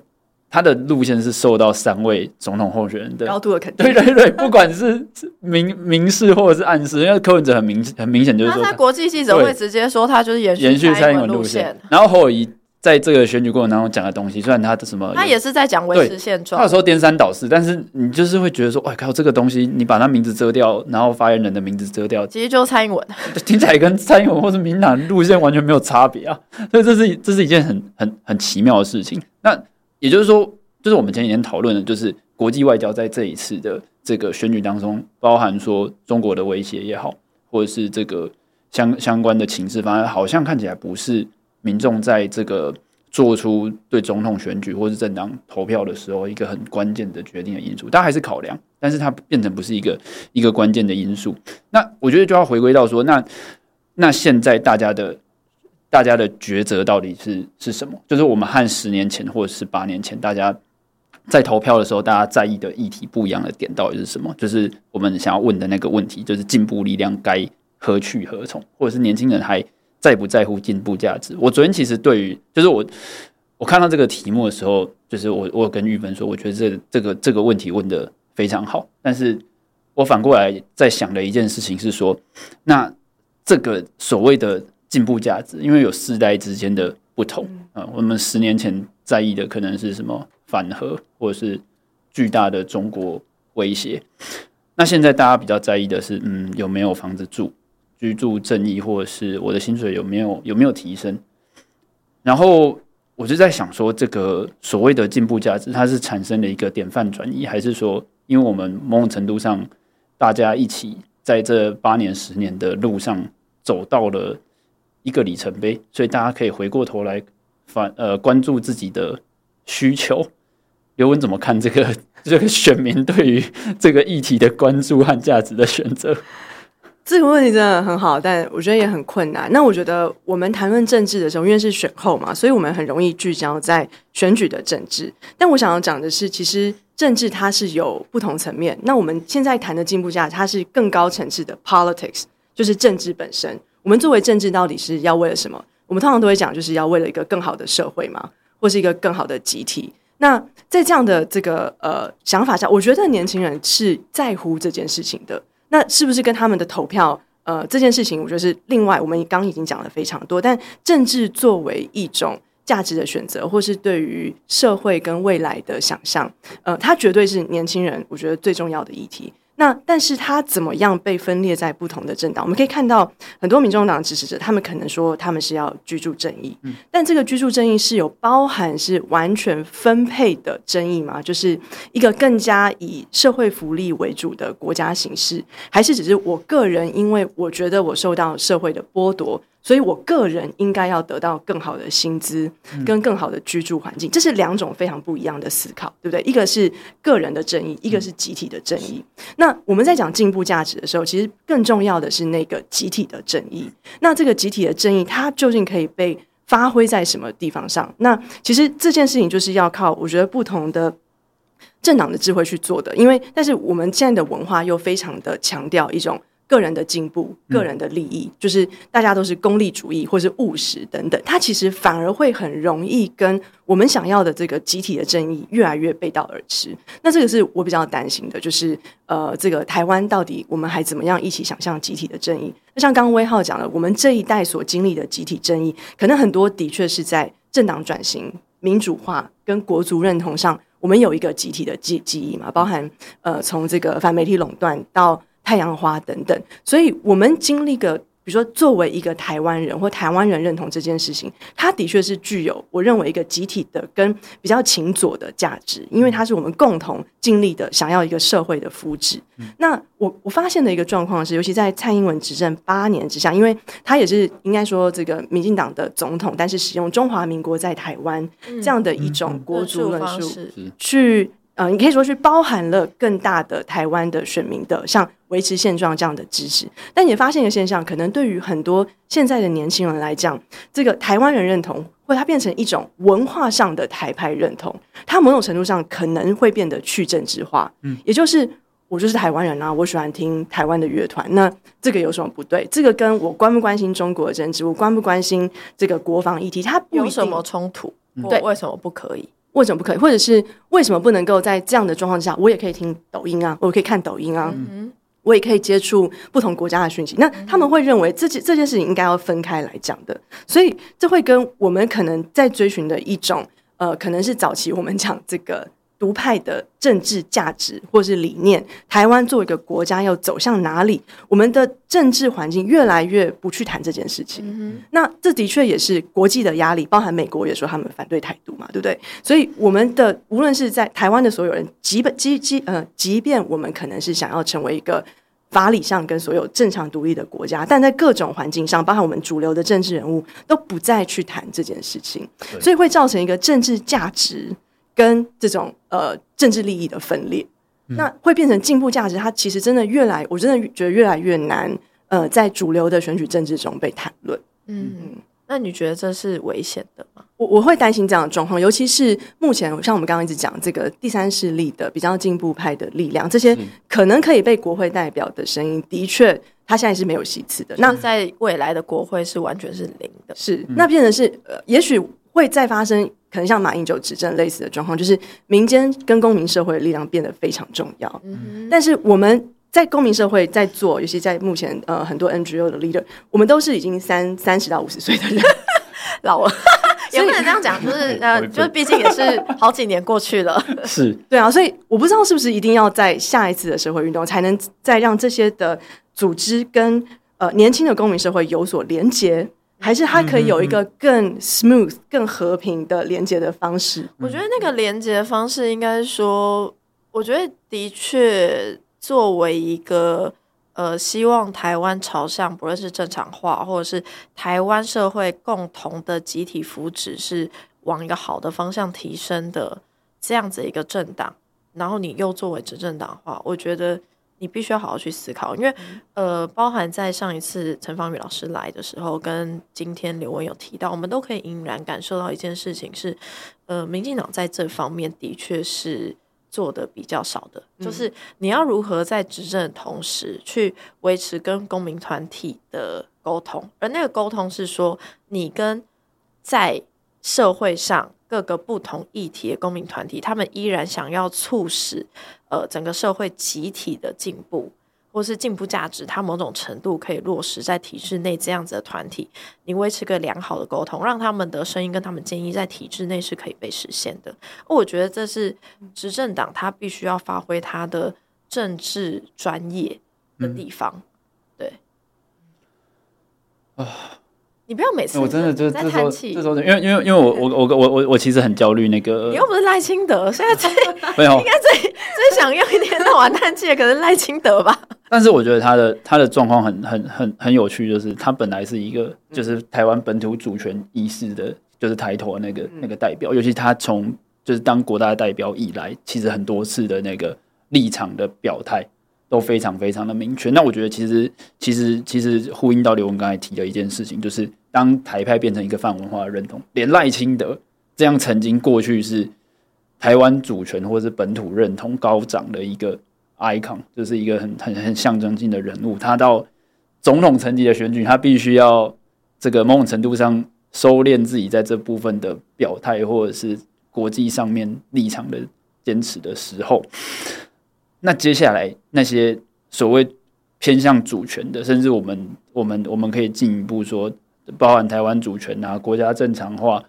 他的路线是受到三位总统候选人的高度的肯定。对对对，不管是明明示或者是暗示，因为柯文哲很明很明显就是说，他在国际记者会直接说他就是延续延续蔡英文路线，然后侯友宜。在这个选举过程当中讲的东西，虽然他的什么，他也是在讲维持现状。他有时候颠三倒四，但是你就是会觉得说，哎靠，这个东西你把他名字遮掉，然后发言人的名字遮掉，其实就是蔡英文，听起来跟蔡英文或是民党路线完全没有差别啊。所以这是这是一件很很很奇妙的事情。那也就是说，就是我们前几天讨论的，就是国际外交在这一次的这个选举当中，包含说中国的威胁也好，或者是这个相相关的情势，反而好像看起来不是。民众在这个做出对总统选举或是政党投票的时候，一个很关键的决定的因素，它还是考量，但是它变成不是一个一个关键的因素。那我觉得就要回归到说，那那现在大家的大家的抉择到底是是什么？就是我们和十年前或者是八年前，大家在投票的时候，大家在意的议题不一样的点到底是什么？就是我们想要问的那个问题，就是进步力量该何去何从，或者是年轻人还。在不在乎进步价值？我昨天其实对于，就是我我看到这个题目的时候，就是我我有跟玉芬说，我觉得这这个这个问题问的非常好。但是我反过来在想的一件事情是说，那这个所谓的进步价值，因为有世代之间的不同啊，我们十年前在意的可能是什么反核，或者是巨大的中国威胁，那现在大家比较在意的是，嗯，有没有房子住？居住正义，或者是我的薪水有没有有没有提升？然后我就在想说，这个所谓的进步价值，它是产生了一个典范转移，还是说，因为我们某种程度上大家一起在这八年、十年的路上走到了一个里程碑，所以大家可以回过头来反呃关注自己的需求。刘文怎么看这个 这个选民对于这个议题的关注和价值的选择？这个问题真的很好，但我觉得也很困难。那我觉得我们谈论政治的时候，因为是选后嘛，所以我们很容易聚焦在选举的政治。但我想要讲的是，其实政治它是有不同层面。那我们现在谈的进步价，它是更高层次的 politics，就是政治本身。我们作为政治，到底是要为了什么？我们通常都会讲，就是要为了一个更好的社会嘛，或是一个更好的集体。那在这样的这个呃想法下，我觉得年轻人是在乎这件事情的。那是不是跟他们的投票？呃，这件事情我觉得是另外，我们刚已经讲了非常多。但政治作为一种价值的选择，或是对于社会跟未来的想象，呃，它绝对是年轻人我觉得最重要的议题。那但是他怎么样被分裂在不同的政党？我们可以看到很多民众党支持者，他们可能说他们是要居住正义，嗯，但这个居住正义是有包含是完全分配的争议吗？就是一个更加以社会福利为主的国家形式，还是只是我个人因为我觉得我受到社会的剥夺？所以我个人应该要得到更好的薪资跟更好的居住环境，这是两种非常不一样的思考，对不对？一个是个人的正义，一个是集体的正义。那我们在讲进步价值的时候，其实更重要的是那个集体的正义。那这个集体的正义，它究竟可以被发挥在什么地方上？那其实这件事情就是要靠我觉得不同的政党的智慧去做的。因为，但是我们现在的文化又非常的强调一种。个人的进步、个人的利益，嗯、就是大家都是功利主义或是务实等等，它其实反而会很容易跟我们想要的这个集体的正义越来越背道而驰。那这个是我比较担心的，就是呃，这个台湾到底我们还怎么样一起想象集体的正义？那像刚刚威浩讲了，我们这一代所经历的集体正义，可能很多的确是在政党转型、民主化跟国族认同上，我们有一个集体的记记忆嘛，包含呃，从这个反媒体垄断到。太阳花等等，所以我们经历个，比如说作为一个台湾人或台湾人认同这件事情，它的确是具有我认为一个集体的跟比较情左的价值，因为它是我们共同经历的，想要一个社会的福祉。嗯、那我我发现的一个状况是，尤其在蔡英文执政八年之下，因为他也是应该说这个民进党的总统，但是使用中华民国在台湾这样的一种国族论述去。呃，你可以说是包含了更大的台湾的选民的，像维持现状这样的支持，但也发现一个现象，可能对于很多现在的年轻人来讲，这个台湾人认同，或它变成一种文化上的台派认同，它某种程度上可能会变得去政治化。嗯，也就是我就是台湾人啊，我喜欢听台湾的乐团，那这个有什么不对？这个跟我关不关心中国的政治，我关不关心这个国防议题，它有什么冲突？对，为什么不可以？为什么不可以？或者是为什么不能够在这样的状况之下，我也可以听抖音啊，我可以看抖音啊，嗯、我也可以接触不同国家的讯息。那他们会认为这件这件事情应该要分开来讲的，所以这会跟我们可能在追寻的一种呃，可能是早期我们讲这个。独派的政治价值或是理念，台湾作为一个国家要走向哪里？我们的政治环境越来越不去谈这件事情。嗯、那这的确也是国际的压力，包含美国也说他们反对台独嘛，对不对？所以我们的无论是在台湾的所有人，即本即即呃，即便我们可能是想要成为一个法理上跟所有正常独立的国家，但在各种环境上，包含我们主流的政治人物都不再去谈这件事情，所以会造成一个政治价值。跟这种呃政治利益的分裂，嗯、那会变成进步价值。它其实真的越来，我真的觉得越来越难。呃，在主流的选举政治中被谈论。嗯，那你觉得这是危险的吗？我我会担心这样的状况，尤其是目前像我们刚刚一直讲这个第三势力的比较进步派的力量，这些可能可以被国会代表的声音，的确，他现在是没有席次的。那在未来的国会是完全是零的。是，那变成是呃，也许会再发生。可能像马英九执政类似的状况，就是民间跟公民社会的力量变得非常重要。嗯、但是我们在公民社会在做，尤其在目前呃很多 NGO 的 leader，我们都是已经三三十到五十岁的人，老了 也不能这样讲，就是 呃，就是毕竟也是好几年过去了。是对啊，所以我不知道是不是一定要在下一次的社会运动，才能再让这些的组织跟呃年轻的公民社会有所连结。还是它可以有一个更 smooth、更和平的连接的方式。我觉得那个连接的方式，应该说，我觉得的确作为一个呃，希望台湾朝向不论是正常化，或者是台湾社会共同的集体福祉是往一个好的方向提升的这样子一个政党，然后你又作为执政党的话，我觉得。你必须要好好去思考，因为呃，包含在上一次陈芳宇老师来的时候，跟今天刘文有提到，我们都可以隐然感受到一件事情是，呃，民进党在这方面的确是做的比较少的，嗯、就是你要如何在执政的同时去维持跟公民团体的沟通，而那个沟通是说，你跟在社会上各个不同议题的公民团体，他们依然想要促使。呃，整个社会集体的进步，或是进步价值，它某种程度可以落实在体制内这样子的团体，你维持个良好的沟通，让他们的声音跟他们建议在体制内是可以被实现的。我觉得这是执政党他必须要发挥他的政治专业的地方。嗯、对，啊。你不要每次我真的就是在叹气，这时候因为因为因为我我我我我我其实很焦虑那个，你又不是赖清德，现在最 没有应该最最想用一天到晚叹气的可能赖清德吧。但是我觉得他的他的状况很很很很有趣，就是他本来是一个就是台湾本土主权意识的，就是抬头的那个那个代表，尤其他从就是当国大代表以来，其实很多次的那个立场的表态。都非常非常的明确。那我觉得其实其实其实呼应到刘文刚才提的一件事情，就是当台派变成一个泛文化的认同，连赖清德这样曾经过去是台湾主权或是本土认同高涨的一个 icon，就是一个很很很象征性的人物，他到总统层级的选举，他必须要这个某种程度上收敛自己在这部分的表态，或者是国际上面立场的坚持的时候。那接下来那些所谓偏向主权的，甚至我们我们我们可以进一步说，包含台湾主权啊、国家正常化，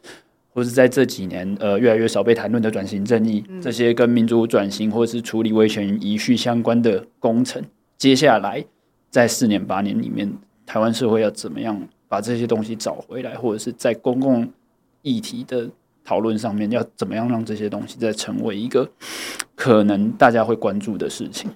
或是在这几年呃越来越少被谈论的转型正义，这些跟民主转型或是处理威权遗绪相关的工程，接下来在四年八年里面，台湾社会要怎么样把这些东西找回来，或者是在公共议题的。讨论上面要怎么样让这些东西再成为一个可能大家会关注的事情？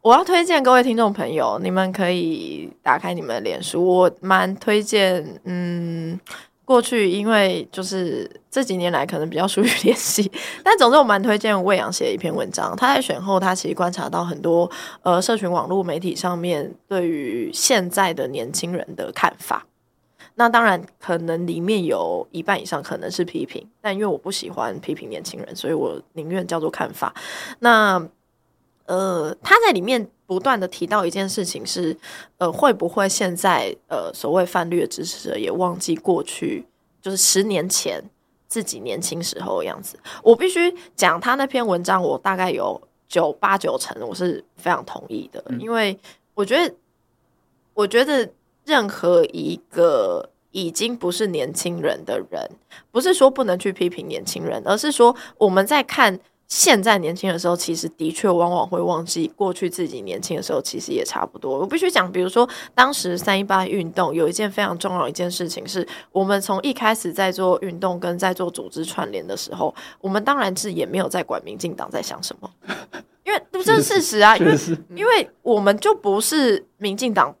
我要推荐各位听众朋友，你们可以打开你们的脸书，我蛮推荐。嗯，过去因为就是这几年来可能比较疏于联系，但总之我蛮推荐魏阳写一篇文章。他在选后，他其实观察到很多呃，社群网络媒体上面对于现在的年轻人的看法。那当然，可能里面有一半以上可能是批评，但因为我不喜欢批评年轻人，所以我宁愿叫做看法。那呃，他在里面不断的提到一件事情是，呃，会不会现在呃所谓泛绿的支持者也忘记过去，就是十年前自己年轻时候的样子？我必须讲他那篇文章，我大概有九八九成我是非常同意的，因为我觉得，我觉得。任何一个已经不是年轻人的人，不是说不能去批评年轻人，而是说我们在看现在年轻的时候，其实的确往往会忘记过去自己年轻的时候，其实也差不多。我必须讲，比如说当时三一八运动有一件非常重要的一件事情，是我们从一开始在做运动跟在做组织串联的时候，我们当然是也没有在管民进党在想什么，因为这是事实啊，因为 因为我们就不是民进党。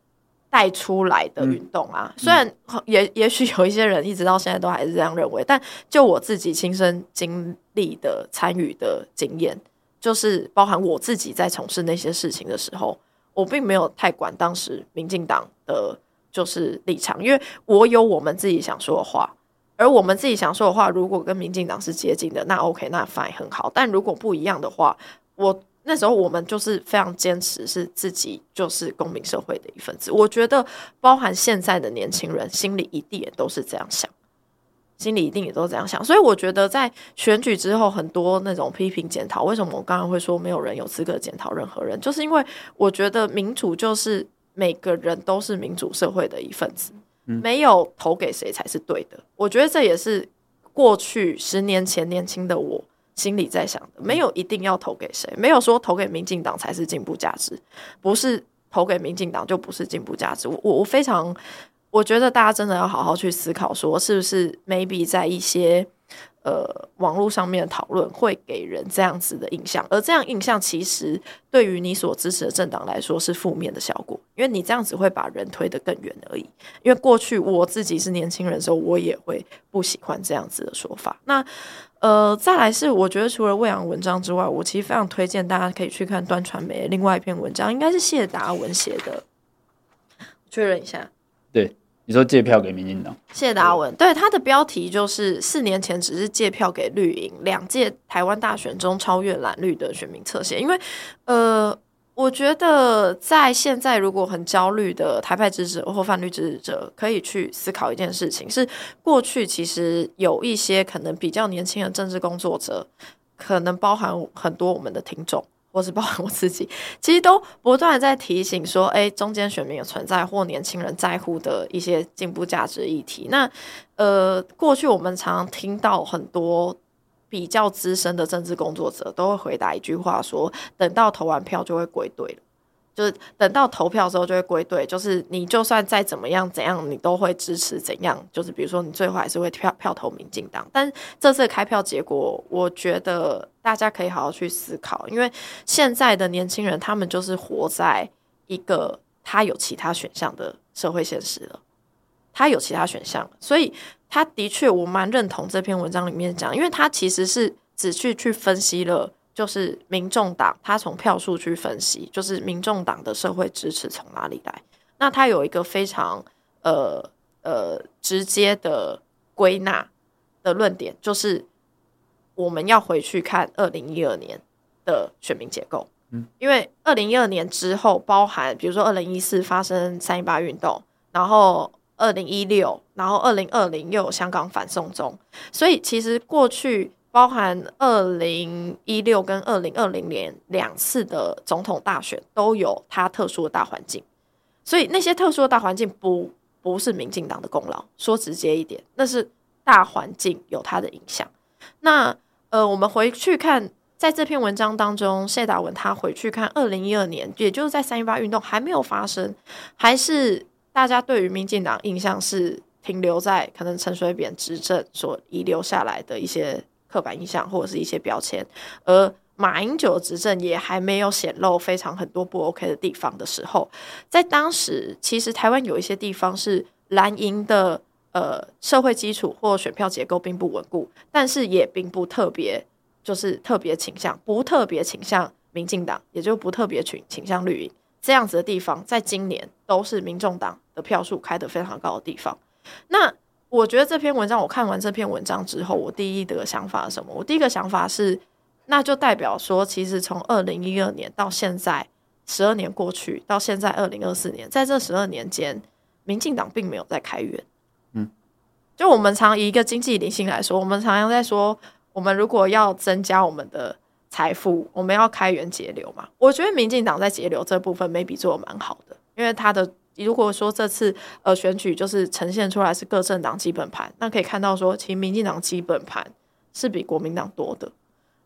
带出来的运动啊，虽然也也许有一些人一直到现在都还是这样认为，但就我自己亲身经历的参与的经验，就是包含我自己在从事那些事情的时候，我并没有太管当时民进党的就是立场，因为我有我们自己想说的话，而我们自己想说的话，如果跟民进党是接近的，那 OK，那 fine 很好，但如果不一样的话，我。那时候我们就是非常坚持，是自己就是公民社会的一份子。我觉得，包含现在的年轻人心里一定也都是这样想，心里一定也都这样想。所以我觉得，在选举之后，很多那种批评检讨，为什么我刚刚会说没有人有资格检讨任何人，就是因为我觉得民主就是每个人都是民主社会的一份子，没有投给谁才是对的。我觉得这也是过去十年前年轻的我。心里在想的，没有一定要投给谁，没有说投给民进党才是进步价值，不是投给民进党就不是进步价值。我我非常，我觉得大家真的要好好去思考，说是不是 maybe 在一些。呃，网络上面的讨论会给人这样子的印象，而这样印象其实对于你所支持的政党来说是负面的效果，因为你这样子会把人推得更远而已。因为过去我自己是年轻人的时候，我也会不喜欢这样子的说法。那呃，再来是我觉得除了魏扬文章之外，我其实非常推荐大家可以去看端传媒另外一篇文章，应该是谢达文写的，确认一下，对。你说借票给民进党？谢达文对他的标题就是四年前只是借票给绿营，两届台湾大选中超越蓝绿的选民侧写。因为呃，我觉得在现在如果很焦虑的台派支持者或泛绿支持者，可以去思考一件事情：是过去其实有一些可能比较年轻的政治工作者，可能包含很多我们的听众。或是包含我自己，其实都不断在提醒说，哎，中间选民有存在或年轻人在乎的一些进步价值议题。那呃，过去我们常常听到很多比较资深的政治工作者都会回答一句话说，等到投完票就会归队了。就是等到投票的时候就会归队，就是你就算再怎么样怎样，你都会支持怎样。就是比如说你最后还是会票票投民进党，但这次开票结果，我觉得大家可以好好去思考，因为现在的年轻人他们就是活在一个他有其他选项的社会现实了，他有其他选项，所以他的确我蛮认同这篇文章里面讲，因为他其实是只去去分析了。就是民众党，他从票数去分析，就是民众党的社会支持从哪里来？那他有一个非常呃呃直接的归纳的论点，就是我们要回去看二零一二年的选民结构，嗯，因为二零一二年之后，包含比如说二零一四发生三一八运动，然后二零一六，然后二零二零又有香港反送中，所以其实过去。包含二零一六跟二零二零年两次的总统大选都有它特殊的大环境，所以那些特殊的大环境不不是民进党的功劳，说直接一点，那是大环境有它的影响。那呃，我们回去看，在这篇文章当中，谢达文他回去看二零一二年，也就是在三一八运动还没有发生，还是大家对于民进党印象是停留在可能陈水扁执政所遗留下来的一些。刻板印象或者是一些标签，而马英九执政也还没有显露非常很多不 OK 的地方的时候，在当时其实台湾有一些地方是蓝营的呃社会基础或选票结构并不稳固，但是也并不特别就是特别倾向不特别倾向民进党，也就不特别倾倾向绿营这样子的地方，在今年都是民众党的票数开得非常高的地方，那。我觉得这篇文章，我看完这篇文章之后，我第一的想法是什么？我第一个想法是，那就代表说，其实从二零一二年到现在，十二年过去，到现在二零二四年，在这十二年间，民进党并没有在开源。嗯，就我们常以一个经济理性来说，我们常常在说，我们如果要增加我们的财富，我们要开源节流嘛。我觉得民进党在节流这部分 maybe 做的蛮好的，因为他的。如果说这次呃选举就是呈现出来是各政党基本盘，那可以看到说，其实民进党基本盘是比国民党多的。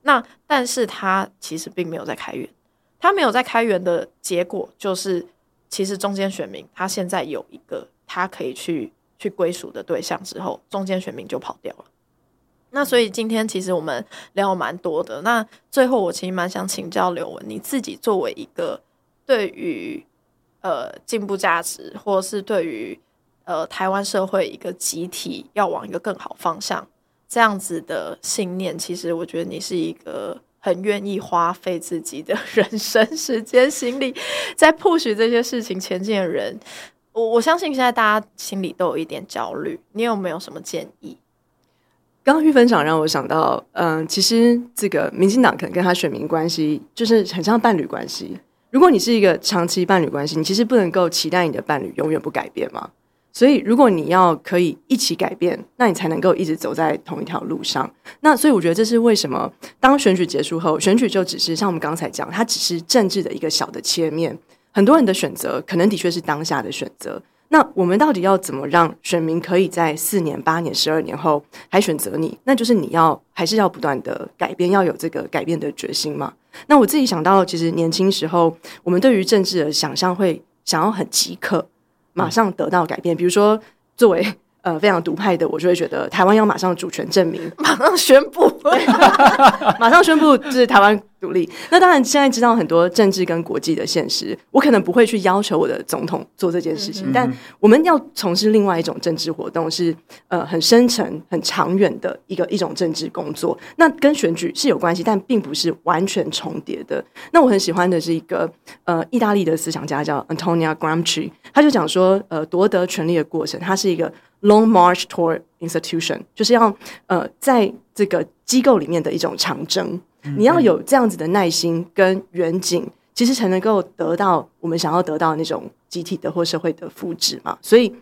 那但是他其实并没有在开源，他没有在开源的结果就是，其实中间选民他现在有一个他可以去去归属的对象之后，中间选民就跑掉了。那所以今天其实我们聊蛮多的。那最后我其实蛮想请教刘文，你自己作为一个对于。呃，进步价值，或是对于呃台湾社会一个集体要往一个更好方向这样子的信念，其实我觉得你是一个很愿意花费自己的 人生时间心力在 push 这些事情前进的人。我我相信现在大家心里都有一点焦虑，你有没有什么建议？刚刚玉分享让我想到，嗯、其实这个民进党可能跟他选民关系就是很像伴侣关系。如果你是一个长期伴侣关系，你其实不能够期待你的伴侣永远不改变嘛。所以，如果你要可以一起改变，那你才能够一直走在同一条路上。那所以，我觉得这是为什么当选举结束后，选举就只是像我们刚才讲，它只是政治的一个小的切面。很多人的选择可能的确是当下的选择。那我们到底要怎么让选民可以在四年、八年、十二年后还选择你？那就是你要还是要不断的改变，要有这个改变的决心嘛。那我自己想到，其实年轻时候，我们对于政治的想象会想要很即刻，马上得到改变。比如说，作为呃非常独派的，我就会觉得台湾要马上主权证明，马上宣布，马上宣布就是台湾。独立。那当然，现在知道很多政治跟国际的现实，我可能不会去要求我的总统做这件事情。嗯、但我们要从事另外一种政治活动是，是呃很深沉、很长远的一个一种政治工作。那跟选举是有关系，但并不是完全重叠的。那我很喜欢的是一个呃意大利的思想家叫 Antonia Gramsci，他就讲说，呃夺得权力的过程，它是一个 long march toward institution，就是要呃在这个机构里面的一种长征。你要有这样子的耐心跟远景，其实才能够得到我们想要得到的那种集体的或社会的福祉嘛。所以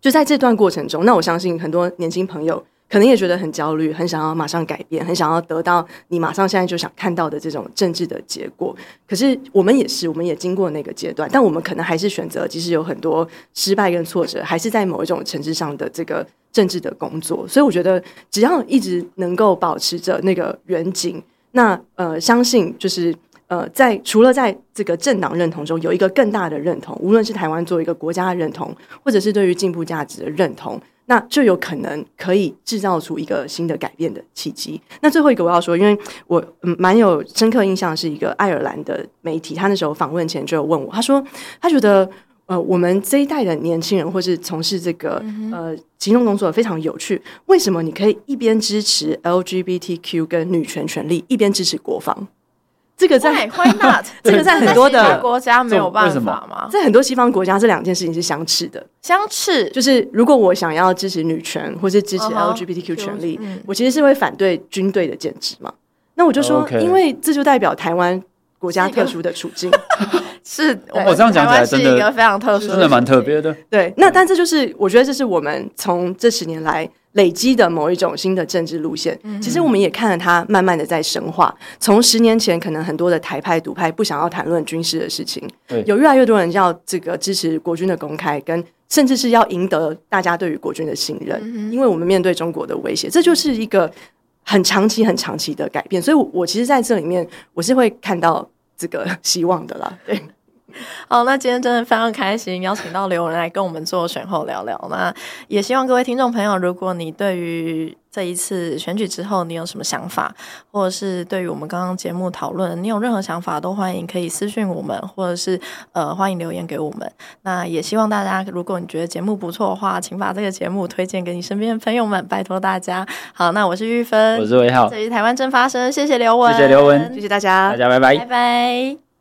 就在这段过程中，那我相信很多年轻朋友可能也觉得很焦虑，很想要马上改变，很想要得到你马上现在就想看到的这种政治的结果。可是我们也是，我们也经过那个阶段，但我们可能还是选择，即使有很多失败跟挫折，还是在某一种层次上的这个政治的工作。所以我觉得，只要一直能够保持着那个远景，那呃，相信就是呃，在除了在这个政党认同中有一个更大的认同，无论是台湾作为一个国家的认同，或者是对于进步价值的认同。那就有可能可以制造出一个新的改变的契机。那最后一个我要说，因为我嗯蛮有深刻印象，是一个爱尔兰的媒体，他那时候访问前就有问我，他说他觉得呃我们这一代的年轻人或是从事这个、嗯、呃行动工作非常有趣，为什么你可以一边支持 LGBTQ 跟女权权利，一边支持国防？这个在 Why not? 这个在很多的国家没有办法吗？在很多西方国家，这两件事情是相斥的。相斥就是，如果我想要支持女权，或是支持 LGBTQ 权利，我其实是会反对军队的建制嘛。那我就说，因为这就代表台湾国家特殊的处境。是我这样讲起来，真的一个非常特殊，真的蛮特别的。对，那但这就是我觉得这是我们从这十年来。累积的某一种新的政治路线，其实我们也看了它慢慢的在深化。从十年前，可能很多的台派、独派不想要谈论军事的事情，有越来越多人要这个支持国军的公开，跟甚至是要赢得大家对于国军的信任，因为我们面对中国的威胁，这就是一个很长期、很长期的改变。所以，我其实在这里面，我是会看到这个 希望的啦。对。好，那今天真的非常开心，邀请到刘文来跟我们做选后聊聊。那也希望各位听众朋友，如果你对于这一次选举之后你有什么想法，或者是对于我们刚刚节目讨论，你有任何想法，都欢迎可以私讯我们，或者是呃欢迎留言给我们。那也希望大家，如果你觉得节目不错的话，请把这个节目推荐给你身边的朋友们，拜托大家。好，那我是玉芬，我是魏浩，这里是台湾正发生，谢谢刘文，谢谢刘文，谢谢大家，大家拜拜，拜拜。